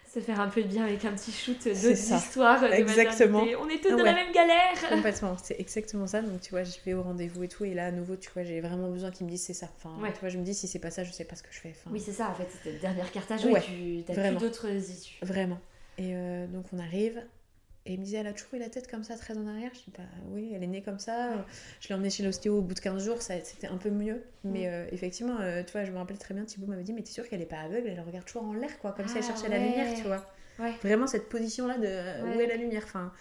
Se faire un peu de bien avec un petit shoot C'est de Exactement. On est tous Ah dans ouais. la même galère. Complètement, c'est exactement ça. Donc tu vois, je vais au rendez-vous et tout, et là à nouveau, tu vois, j'ai vraiment besoin qu'ils me disent c'est ça. Enfin, Ouais. tu vois, je me dis si c'est pas ça, je sais pas ce que je fais. Enfin, Oui, c'est ça, en fait, c'était le dernier cartage. Ouais, Ouais, tu t'as plus d'autres issues. Vraiment. Et euh, donc on arrive. Et il me disait, elle a toujours eu la tête comme ça, très en arrière. Je dis, bah oui, elle est née comme ça. Je l'ai emmenée chez l'ostéo au bout de 15 jours, c'était un peu mieux. Mais euh, effectivement, euh, tu vois, je me rappelle très bien, Thibaut m'avait dit, mais t'es sûre qu'elle est pas aveugle Elle regarde toujours en l'air, quoi, comme si elle Ah, cherchait la lumière, tu vois. Ouais. Vraiment cette position-là de euh, où est la lumière. Enfin,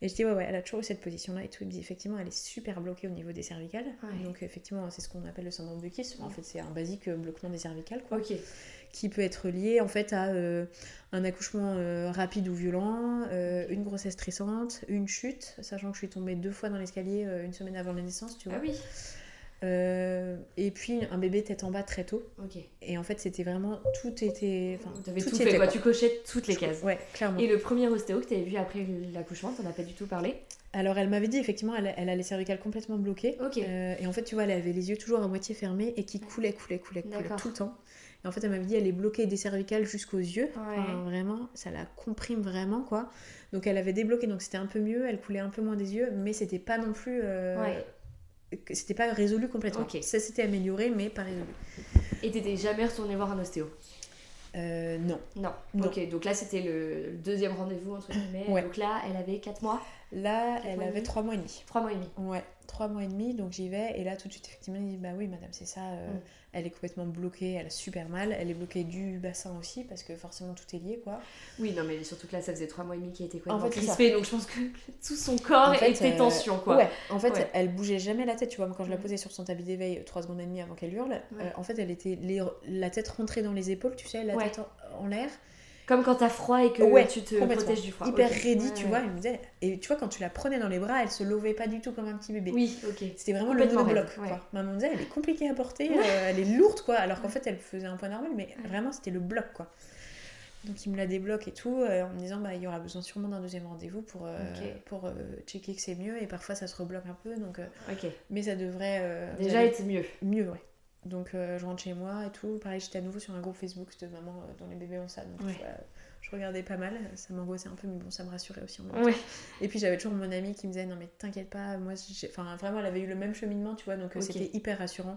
et je dis, ouais, ouais, elle a toujours eu cette position-là et tout. Il me dit, effectivement, elle est super bloquée au niveau des cervicales. Ouais. Donc, effectivement, c'est ce qu'on appelle le syndrome de Kiss. En fait, c'est un basique euh, bloquement des cervicales, quoi qui peut être lié en fait à euh, un accouchement euh, rapide ou violent, euh, une grossesse stressante, une chute, sachant que je suis tombée deux fois dans l'escalier une semaine avant la naissance, tu vois. Ah oui. Euh, et puis un bébé tête en bas très tôt. Ok. Et en fait, c'était vraiment tout était, T'avais tout fait, était, quoi. Tu cochais toutes les cases. Ouais, clairement. Et le premier ostéo que t'avais vu après l'accouchement, t'en as pas du tout parlé? Alors elle m'avait dit effectivement, elle, elle a les cervicales complètement bloquées. Ok. Euh, et en fait, tu vois, elle avait les yeux toujours à moitié fermés et qui coulaient, coulaient, coulaient, coulaient tout le temps. Et en fait, elle m'avait dit, elle est bloquée des cervicales jusqu'aux yeux. Ouais. Enfin, vraiment, ça la comprime vraiment, quoi. Donc elle avait débloqué, donc c'était un peu mieux. Elle coulait un peu moins des yeux, mais c'était pas non plus. euh, Ouais. Que- C'était pas résolu complètement. Ok. Ça s'était amélioré, mais pas résolu. Et t'étais jamais retourné voir un ostéo? Euh, non. Non. Non. Ok, donc là c'était le deuxième rendez-vous entre guillemets. Ouais. Donc là, elle avait 4 mois, Là, Quatre elle mois avait demi? trois mois et demi. 3 mois et demi. Ouais, trois mois et demi, donc j'y vais. Et là, tout de suite, effectivement, il dit Bah oui, madame, c'est ça. euh, Mm. Elle est complètement bloquée, elle a super mal. Elle est bloquée du bassin aussi, parce que forcément, tout est lié, quoi. Oui, non, mais surtout que là, ça faisait 3 mois et demi qui était En complètement fait, c'est ça. crispé, donc je pense que tout son corps En fait, était euh, tension, quoi. Ouais, en fait, Ouais. elle bougeait jamais la tête, tu vois. Quand je la Mm. posais sur son tapis d'éveil 3 secondes et demie avant qu'elle hurle, Ouais. euh, en fait, elle était les- la tête rentrée dans les épaules, tu sais, la tête en, en l'air. Comme quand t'as froid et que Ouais, tu te protèges du froid. Hyper Ok. ready, Ouais, tu ouais. vois. Elle me disait, et tu vois, quand tu la prenais dans les bras, elle se levait pas du tout comme un petit bébé. Oui, ok. C'était vraiment le monobloc, quoi. Maman me disait, elle est compliquée à porter, euh, elle est lourde, quoi. Alors qu'en fait, elle faisait un poids normal, mais vraiment, c'était le bloc, quoi. Donc, il me la débloque et tout, euh, en me disant, bah, il y aura besoin sûrement d'un deuxième rendez-vous pour, euh, pour euh, checker que c'est mieux. Et parfois, ça se rebloque un peu, donc... euh, Ok. mais ça devrait... Déjà été mieux. Mieux, ouais. Donc, euh, je rentre chez moi et tout. Pareil, j'étais à nouveau sur un groupe Facebook de maman euh, dont les bébés ont ça. Donc, Ouais. vois, je regardais pas mal. Ça m'angoissait un peu, mais bon, ça me rassurait aussi en même temps. Ouais. Et puis, j'avais toujours mon amie qui me disait Non, mais t'inquiète pas, moi, j'ai- enfin, vraiment, elle avait eu le même cheminement, tu vois. Donc, euh, c'était hyper rassurant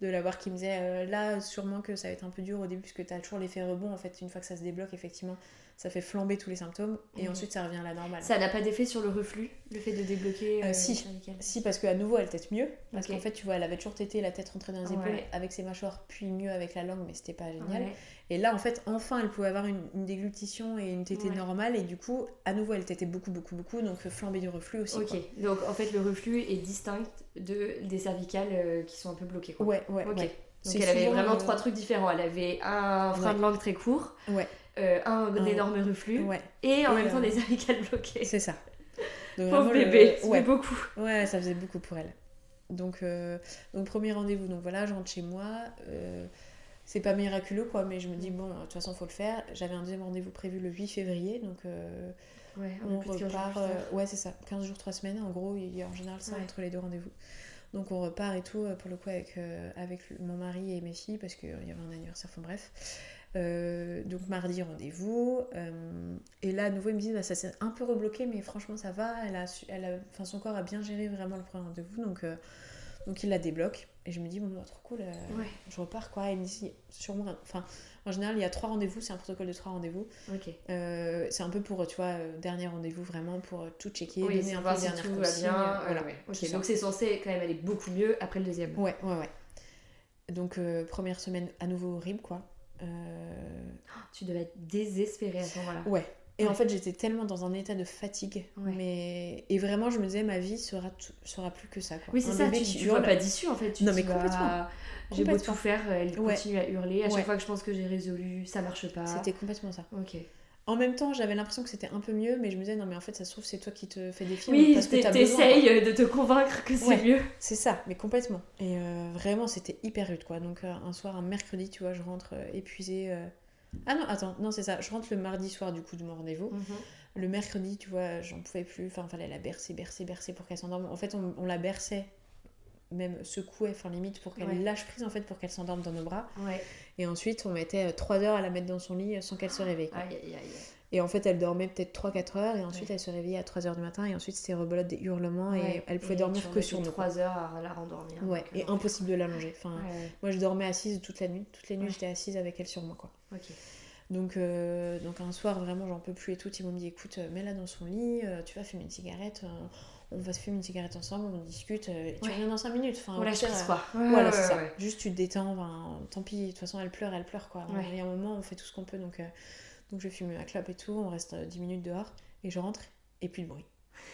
de la voir qui me disait euh, Là, sûrement que ça va être un peu dur au début, parce que t'as toujours l'effet rebond. En fait, une fois que ça se débloque, effectivement, ça fait flamber tous les symptômes. Et Mhm. ensuite, ça revient à la normale. Ça n'a pas d'effet sur le reflux, le fait de débloquer Euh, euh, si. Si, parce qu'à nouveau, elle tête mieux. Parce qu'en fait, tu vois, elle avait toujours tété la tête rentrée dans les épaules Ouais. avec ses mâchoires, puis mieux avec la langue, mais c'était pas génial. Ouais. Et là, en fait, enfin, elle pouvait avoir une, une déglutition et une tétée Ouais. normale. Et du coup, à nouveau, elle tétait beaucoup, beaucoup, beaucoup. Donc, euh, flambée du reflux aussi. Ok, quoi. donc en fait le reflux est distinct de, des cervicales euh, qui sont un peu bloquées. Quoi. Ouais, ouais, Ok. Donc elle avait vraiment euh, trois trucs différents. Elle avait un frein de langue très court, Ouais, euh, un, Un- énorme reflux ouais, et en Et, même temps euh, des cervicales bloquées. c'est ça. Donc, Pauvre le- bébé, ça ouais. beaucoup. Ouais, ça faisait beaucoup pour elle. Donc, euh, donc premier rendez-vous. Donc voilà, je rentre chez moi. euh, c'est pas miraculeux, quoi, mais je me dis, bon, de toute façon, faut le faire. J'avais un deuxième rendez-vous prévu le 8 février. Donc, euh, Ouais, on plus de 15 jours repart. ouais, c'est ça. 15 jours, 3 semaines. En gros, il y a en général ça Ouais. entre les deux rendez-vous. Donc on repart et tout, pour le coup, avec, avec mon mari et mes filles, parce qu'il y avait un anniversaire, enfin bref. Euh, donc mardi, rendez-vous. euh, et là, à nouveau, ils me disent, bah, ça s'est un peu rebloqué, mais franchement, ça va. Elle a, elle a, enfin, son corps a bien géré vraiment le premier rendez-vous, donc, euh, donc il la débloque. Et je me dis, bon, bah, trop cool, Ouais. je repars, quoi. Et il me dit, sûrement, enfin, en général, il y a trois rendez-vous, c'est un protocole de trois rendez-vous. C'est un peu pour, tu vois, dernier rendez-vous, vraiment, pour tout checker, Oui, donner un peu si tout va bien. voilà. ouais, donc c'est censé quand même aller beaucoup mieux après le deuxième. Ouais, ouais, ouais. Donc, première semaine à nouveau horrible, quoi. Euh, Tu devais être désespérée à ce moment-là. Ouais. Et Ouais. en fait, j'étais tellement dans un état de fatigue. Ouais. Mais... Et vraiment, je me disais, ma vie sera, tout- sera plus que ça. Quoi. Oui, c'est ça, tu, tu vois pas d'issue en fait. Tu Non, mais bah, complètement. J'ai beau tout faire, elle Ouais. continue à hurler. À chaque fois que je pense que j'ai résolu, ça marche pas. C'était complètement ça. Ok. En même temps, j'avais l'impression que c'était un peu mieux, mais je me disais, non, mais en fait, ça se trouve, c'est toi qui te fais des films. Oui, parce que t'essayes de te convaincre que c'est Ouais. mieux. C'est ça, mais complètement. Et euh, vraiment, c'était hyper rude, quoi. Donc, euh, un soir, un mercredi, tu vois, je rentre euh, épuisée. Ah non, attends, non, c'est ça. Je rentre le mardi soir, du coup, de mon rendez-vous. Mhm. Le mercredi, tu vois, j'en pouvais plus. Enfin, fallait la bercer, bercer, bercer pour qu'elle s'endorme. En fait, on, on la berçait, même secouait, enfin, limite, pour qu'elle Ouais. lâche prise, en fait, pour qu'elle s'endorme dans nos bras. Ouais. Et ensuite, on mettait 3 heures à la mettre dans son lit euh, sans qu'elle se réveille. quoi. Aïe, aïe, aïe. Et en fait, elle dormait peut-être 3-4 heures, et ensuite, Ouais. elle se réveillait à 3 heures du matin, et ensuite, c'était rebelote des hurlements, et elle pouvait Et dormir que sur fait nous. quoi. 3 heures à la rendormir. Ouais, et euh, impossible de l'allonger. Enfin, moi, je dormais assise toute la nuit. Toute la nuit, Ouais. j'étais assise avec elle sur moi, quoi. Ok. Donc, euh, donc un soir, vraiment, j'en peux plus et tout. Ils m'ont dit, écoute, euh, mets-la dans son lit, euh, tu vas fumer une cigarette, euh, on va se fumer une cigarette ensemble, on discute, euh, et tu Ouais. reviens dans 5 minutes. Enfin, On lâche prise euh, quoi. Ouais, Voilà, ouais, c'est ça. Juste, tu te détends, tant pis, de toute façon, elle pleure, elle pleure, quoi. Il y a un moment, on fait tout ce qu'on peut, donc, euh, donc je fume ma clope et tout, on reste euh, 10 minutes dehors, et je rentre, et plus de bruit.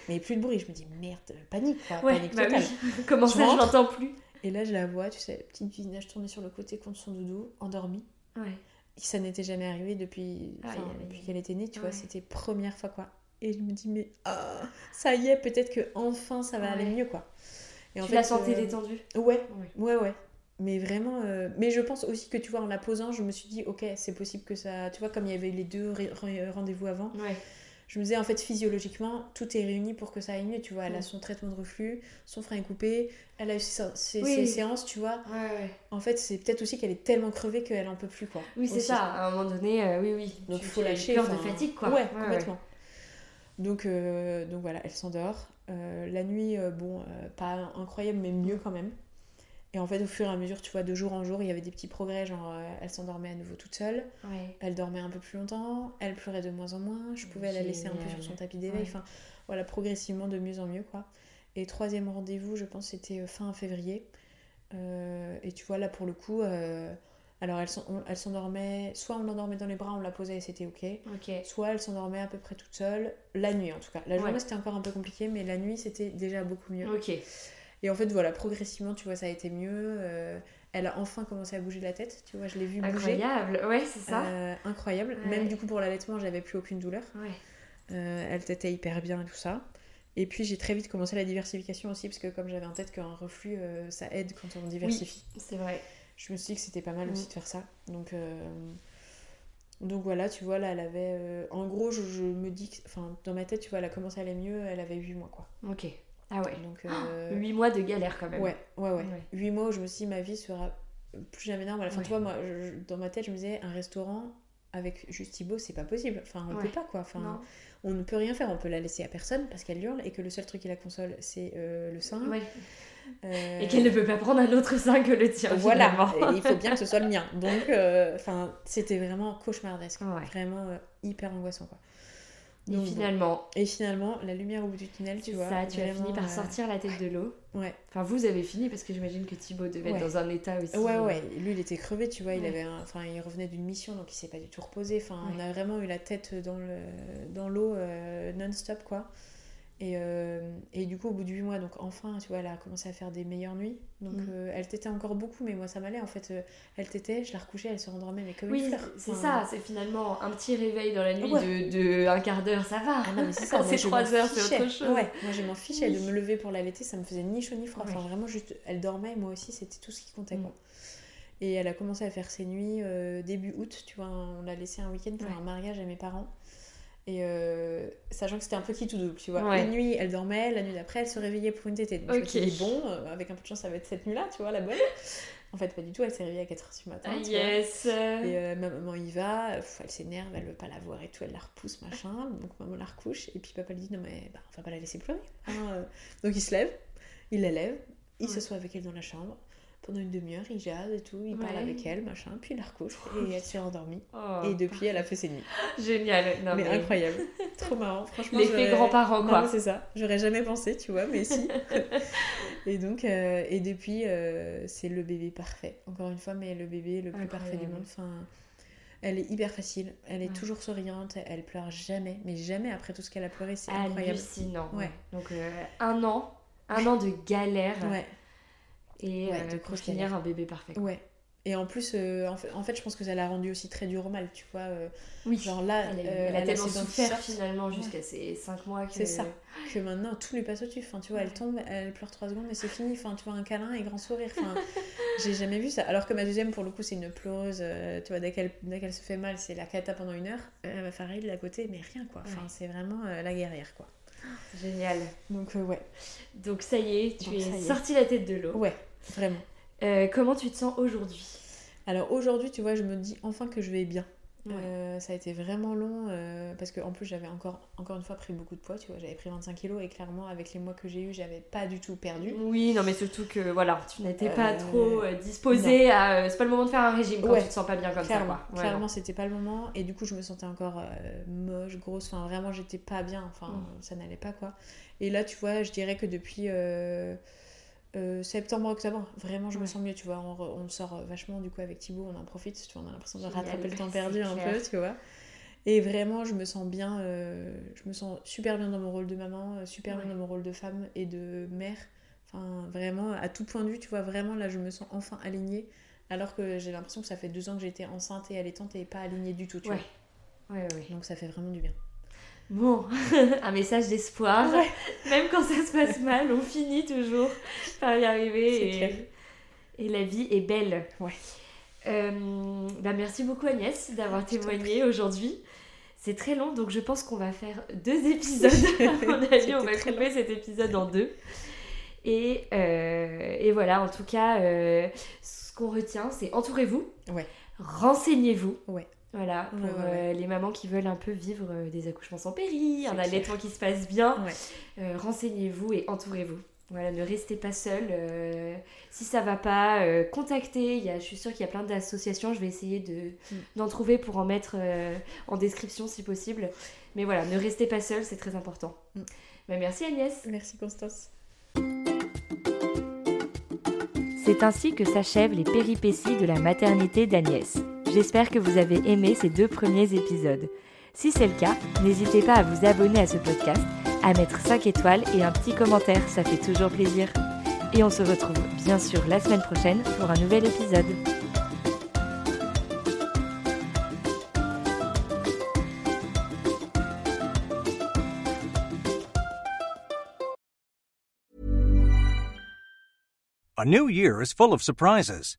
Mais plus de bruit, je me dis, merde, panique, quoi, panique bah totale. oui. Comment Je ça, je l'entends plus Et là, je la vois, tu sais, le petit visage tourné sur le côté contre son doudou, endormi. Ouais. Ça n'était jamais arrivé depuis, aïe, depuis qu'elle était née, tu Ouais. vois, c'était première fois quoi. Et je me dis, mais ah, ça y est, peut-être que enfin ça va aller mieux quoi. Et tu la sentais euh, détendue Ouais, Ouais. ouais. Mais vraiment, euh, mais je pense aussi que tu vois, en la posant, je me suis dit, ok, c'est possible que ça. Tu vois, comme il y avait les deux rendez-vous avant, Ouais. je me disais, en fait, physiologiquement, tout est réuni pour que ça aille mieux, tu vois. Elle a Mm. son traitement de reflux, son frein est coupé, elle a eu ses, ses- Oui. ses séances, tu vois. En fait, c'est peut-être aussi qu'elle est tellement crevée qu'elle en peut plus, quoi. Oui, c'est ça. À un moment donné, euh, oui, oui. Donc il faut lâcher. peur de fatigue, quoi. Ouais, complètement. Donc, euh, donc voilà, elle s'endort. Euh, la nuit, euh, bon, pas incroyable, mais mieux quand même. Et en fait, au fur et à mesure, tu vois, de jour en jour, il y avait des petits progrès. Genre, elle s'endormait à nouveau toute seule. Ouais. Elle dormait un peu plus longtemps. Elle pleurait de moins en moins. Je pouvais la laisser un peu sur son tapis d'éveil. Ouais. Enfin, voilà, progressivement de mieux en mieux, quoi. Et troisième rendez-vous, je pense, c'était fin février. Et tu vois, là, pour le coup, alors elle s'endormait, soit on l'endormait dans les bras, on la posait et c'était ok. Ok. Soit elle s'endormait à peu près toute seule, la nuit en tout cas. La journée Ouais. c'était encore un peu compliqué, mais la nuit c'était déjà beaucoup mieux. Ok. Et en fait voilà, progressivement tu vois ça a été mieux. euh, elle a enfin commencé à bouger de la tête, tu vois, je l'ai vue bouger. Incroyable. Ouais, c'est ça. Euh, incroyable. Ouais. Même du coup pour l'allaitement j'avais plus aucune douleur. Ouais. Euh, elle tétait hyper bien et tout ça. Et puis j'ai très vite commencé la diversification aussi, parce que comme j'avais en tête qu'un reflux ça aide quand on diversifie. C'est vrai. Je me suis dit que c'était pas mal Mm. aussi de faire ça. Donc, euh, donc voilà, tu vois, là, elle avait. euh, En gros, je, je me dis que. Enfin, dans ma tête, tu vois, elle a commencé à aller mieux, elle avait 8 mois, quoi. Ok. Ah ouais. Donc. euh, 8 mois de galère quand même. Ouais, ouais, ouais. Ouais. 8 mois où je me suis dit, ma vie sera plus jamais normal. Enfin, Ouais. tu vois, moi, je- je- dans ma tête, je me disais, un restaurant avec juste Thibaut, c'est pas possible. Enfin, on Ouais. peut pas, quoi. Enfin, Non. on ne peut rien faire. On peut la laisser à personne parce qu'elle hurle et que le seul truc qui la console, c'est euh, le sein. Ouais. Euh, Et qu'elle ne peut pas prendre un autre sein que le tien. Voilà, il faut bien que ce soit le mien. Donc, euh, c'était vraiment cauchemardesque. Ouais. Vraiment euh, hyper angoissant, quoi. Et bon. finalement, Et finalement, la lumière au bout du tunnel, tu vois. ça, tu as fini par sortir la tête de l'eau. Ouais. Enfin, vous avez fini parce que j'imagine que Thibaut devait Ouais. être dans un état aussi. Ouais, ouais, lui il était crevé, tu vois, il avait un- enfin il revenait d'une mission donc il s'est pas du tout reposé. Enfin, on a vraiment eu la tête dans le dans l'eau non-stop quoi. Et, euh, et du coup, au bout de 8 mois, donc enfin, tu vois, elle a commencé à faire des meilleures nuits. Donc Mm. euh, elle t'était encore beaucoup, mais moi ça m'allait en fait. euh, elle t'était, je la recouchais, elle se rendormait, mais comme Oui, une fleur. c'est Enfin, ça, c'est finalement un petit réveil dans la nuit Ouais. de, de un quart d'heure, ça va. Ah non, mais c'est ça. C'est je 3 m'en heures, c'est autre chose. Ouais, moi je m'en fichais Oui. de me lever pour l'allaiter, ça me faisait ni chaud ni froid. Enfin, vraiment, juste, elle dormait, moi aussi, c'était tout ce qui comptait, Mm. quoi. Et elle a commencé à faire ses nuits début août, tu vois, on l'a laissé un week-end pour un mariage à mes parents. Et euh, sachant que c'était un petit tout double, tu vois. Ouais. Une nuit, elle dormait, la nuit d'après, elle se réveillait pour une tétée. Donc je me suis Ok. dit, bon, euh, avec un peu de chance, ça va être cette nuit-là, tu vois, la bonne. En fait, pas du tout, elle s'est réveillée à 4h du matin. Ah, tu vois. yes. Et euh, ma maman y va, pff, elle s'énerve, elle veut pas la voir et tout, elle la repousse, machin. Donc maman la recouche. Et puis papa lui dit, non mais bah, on va pas la laisser pleurer. hein. Donc il se lève, il la lève, il Ouais. s'assoit avec elle dans la chambre. Pendant une demi-heure, il jase et tout, il parle avec elle, machin. Puis il la recouche et elle s'est endormie. Oh, Et depuis, elle a fait ses nuits. Génial. Non, mais, mais incroyable. Trop marrant. Franchement, L'effet grands-parents, quoi. c'est ça. J'aurais jamais pensé, tu vois, mais si. et donc, euh, et depuis, euh, c'est le bébé parfait. Encore une fois, mais le bébé le plus parfait du monde. Enfin, elle est hyper facile. Elle est Ouais. toujours souriante. Elle pleure jamais. Mais jamais après tout ce qu'elle a pleuré. C'est incroyable. hallucinant. Ouais. Donc euh, un an, un an de galère Ouais. Et Ouais, euh, de pour finir un bébé parfait. Ouais. Et en plus, euh, en, fait, en fait, je pense que ça l'a rendu aussi très dur au mal, tu vois. euh, Oui. genre là, elle a, euh, elle a tellement souffert finalement jusqu'à ses 5 mois que C'est ça. que maintenant tout lui passe au-dessus. Enfin, tu vois, elle tombe, elle pleure trois secondes et c'est fini. Enfin, tu vois, un câlin et grand sourire. Enfin, j'ai jamais vu ça. Alors que ma deuxième, pour le coup, c'est une pleureuse. tu vois, dès qu'elle se fait mal, c'est la cata pendant une heure. Euh, ma Farid, de la côté, mais rien quoi. Enfin, Ouais. c'est vraiment la guerrière quoi. Génial. Donc, ouais. Donc ça y est, tu Donc, es ça y est. sorti la tête de l'eau. Ouais, vraiment. Euh, comment tu te sens aujourd'hui? Alors aujourd'hui, tu vois, je me dis enfin que je vais bien. Ouais. Euh, ça a été vraiment long euh, parce que en plus j'avais encore, encore une fois pris beaucoup de poids, tu vois, j'avais pris 25 kilos et clairement avec les mois que j'ai eu, j'avais pas du tout perdu. Oui, non mais surtout que voilà, tu n'étais pas Euh, trop disposée à... c'est pas le moment de faire un régime quand Ouais. tu te sens pas bien comme clairement, ça. Quoi. clairement c'était pas le moment et du coup je me sentais encore moche, grosse, enfin vraiment j'étais pas bien, enfin Mm. ça n'allait pas quoi. Et là tu vois, je dirais que depuis euh, septembre, octobre, vraiment je me sens mieux, tu vois, on, on sort vachement du coup avec Thibaut, on en profite, tu vois, on a l'impression de rattraper le temps perdu un clair. peu, tu vois. Et vraiment, je me sens bien, euh, je me sens super bien dans mon rôle de maman, euh, super bien dans mon rôle de femme et de mère. Enfin, vraiment, à tout point de vue, tu vois, vraiment, là, je me sens enfin alignée. Alors que j'ai l'impression que ça fait deux ans que j'étais enceinte et allaitante et pas alignée du tout, tu Ouais. Ouais, ouais, ouais. vois. Donc ça fait vraiment du bien. Bon, un message d'espoir. Ouais. Même quand ça se passe mal, on finit toujours par y arriver. Et, et la vie est belle. Ouais. Euh, bah merci beaucoup Agnès d'avoir témoigné aujourd'hui. C'est très long, donc je pense qu'on va faire deux épisodes. à mon avis, on va couper cet épisode en deux. Et, euh, et voilà, en tout cas, euh, ce qu'on retient, c'est entourez-vous. Ouais. Renseignez-vous. Ouais. Voilà, pour Ouais, ouais, euh, les mamans qui veulent un peu vivre euh, des accouchements sans péri, C'est un allaitement qui se passe bien. Ouais. Euh, renseignez-vous et entourez-vous. Voilà, ne restez pas seul. euh, si ça va pas, euh, contactez. Il y a, je suis sûre qu'il y a plein d'associations. Je vais essayer de, Mm. d'en trouver pour en mettre euh, en description si possible. Mais voilà, ne restez pas seul, c'est très important. Mm. Bah, merci Agnès. Merci Constance. C'est ainsi que s'achèvent les péripéties de la maternité d'Agnès. J'espère que vous avez aimé ces deux premiers épisodes. Si c'est le cas, n'hésitez pas à vous abonner à ce podcast, à mettre 5 étoiles et un petit commentaire, ça fait toujours plaisir. Et on se retrouve bien sûr la semaine prochaine pour un nouvel épisode. A new year is full of surprises,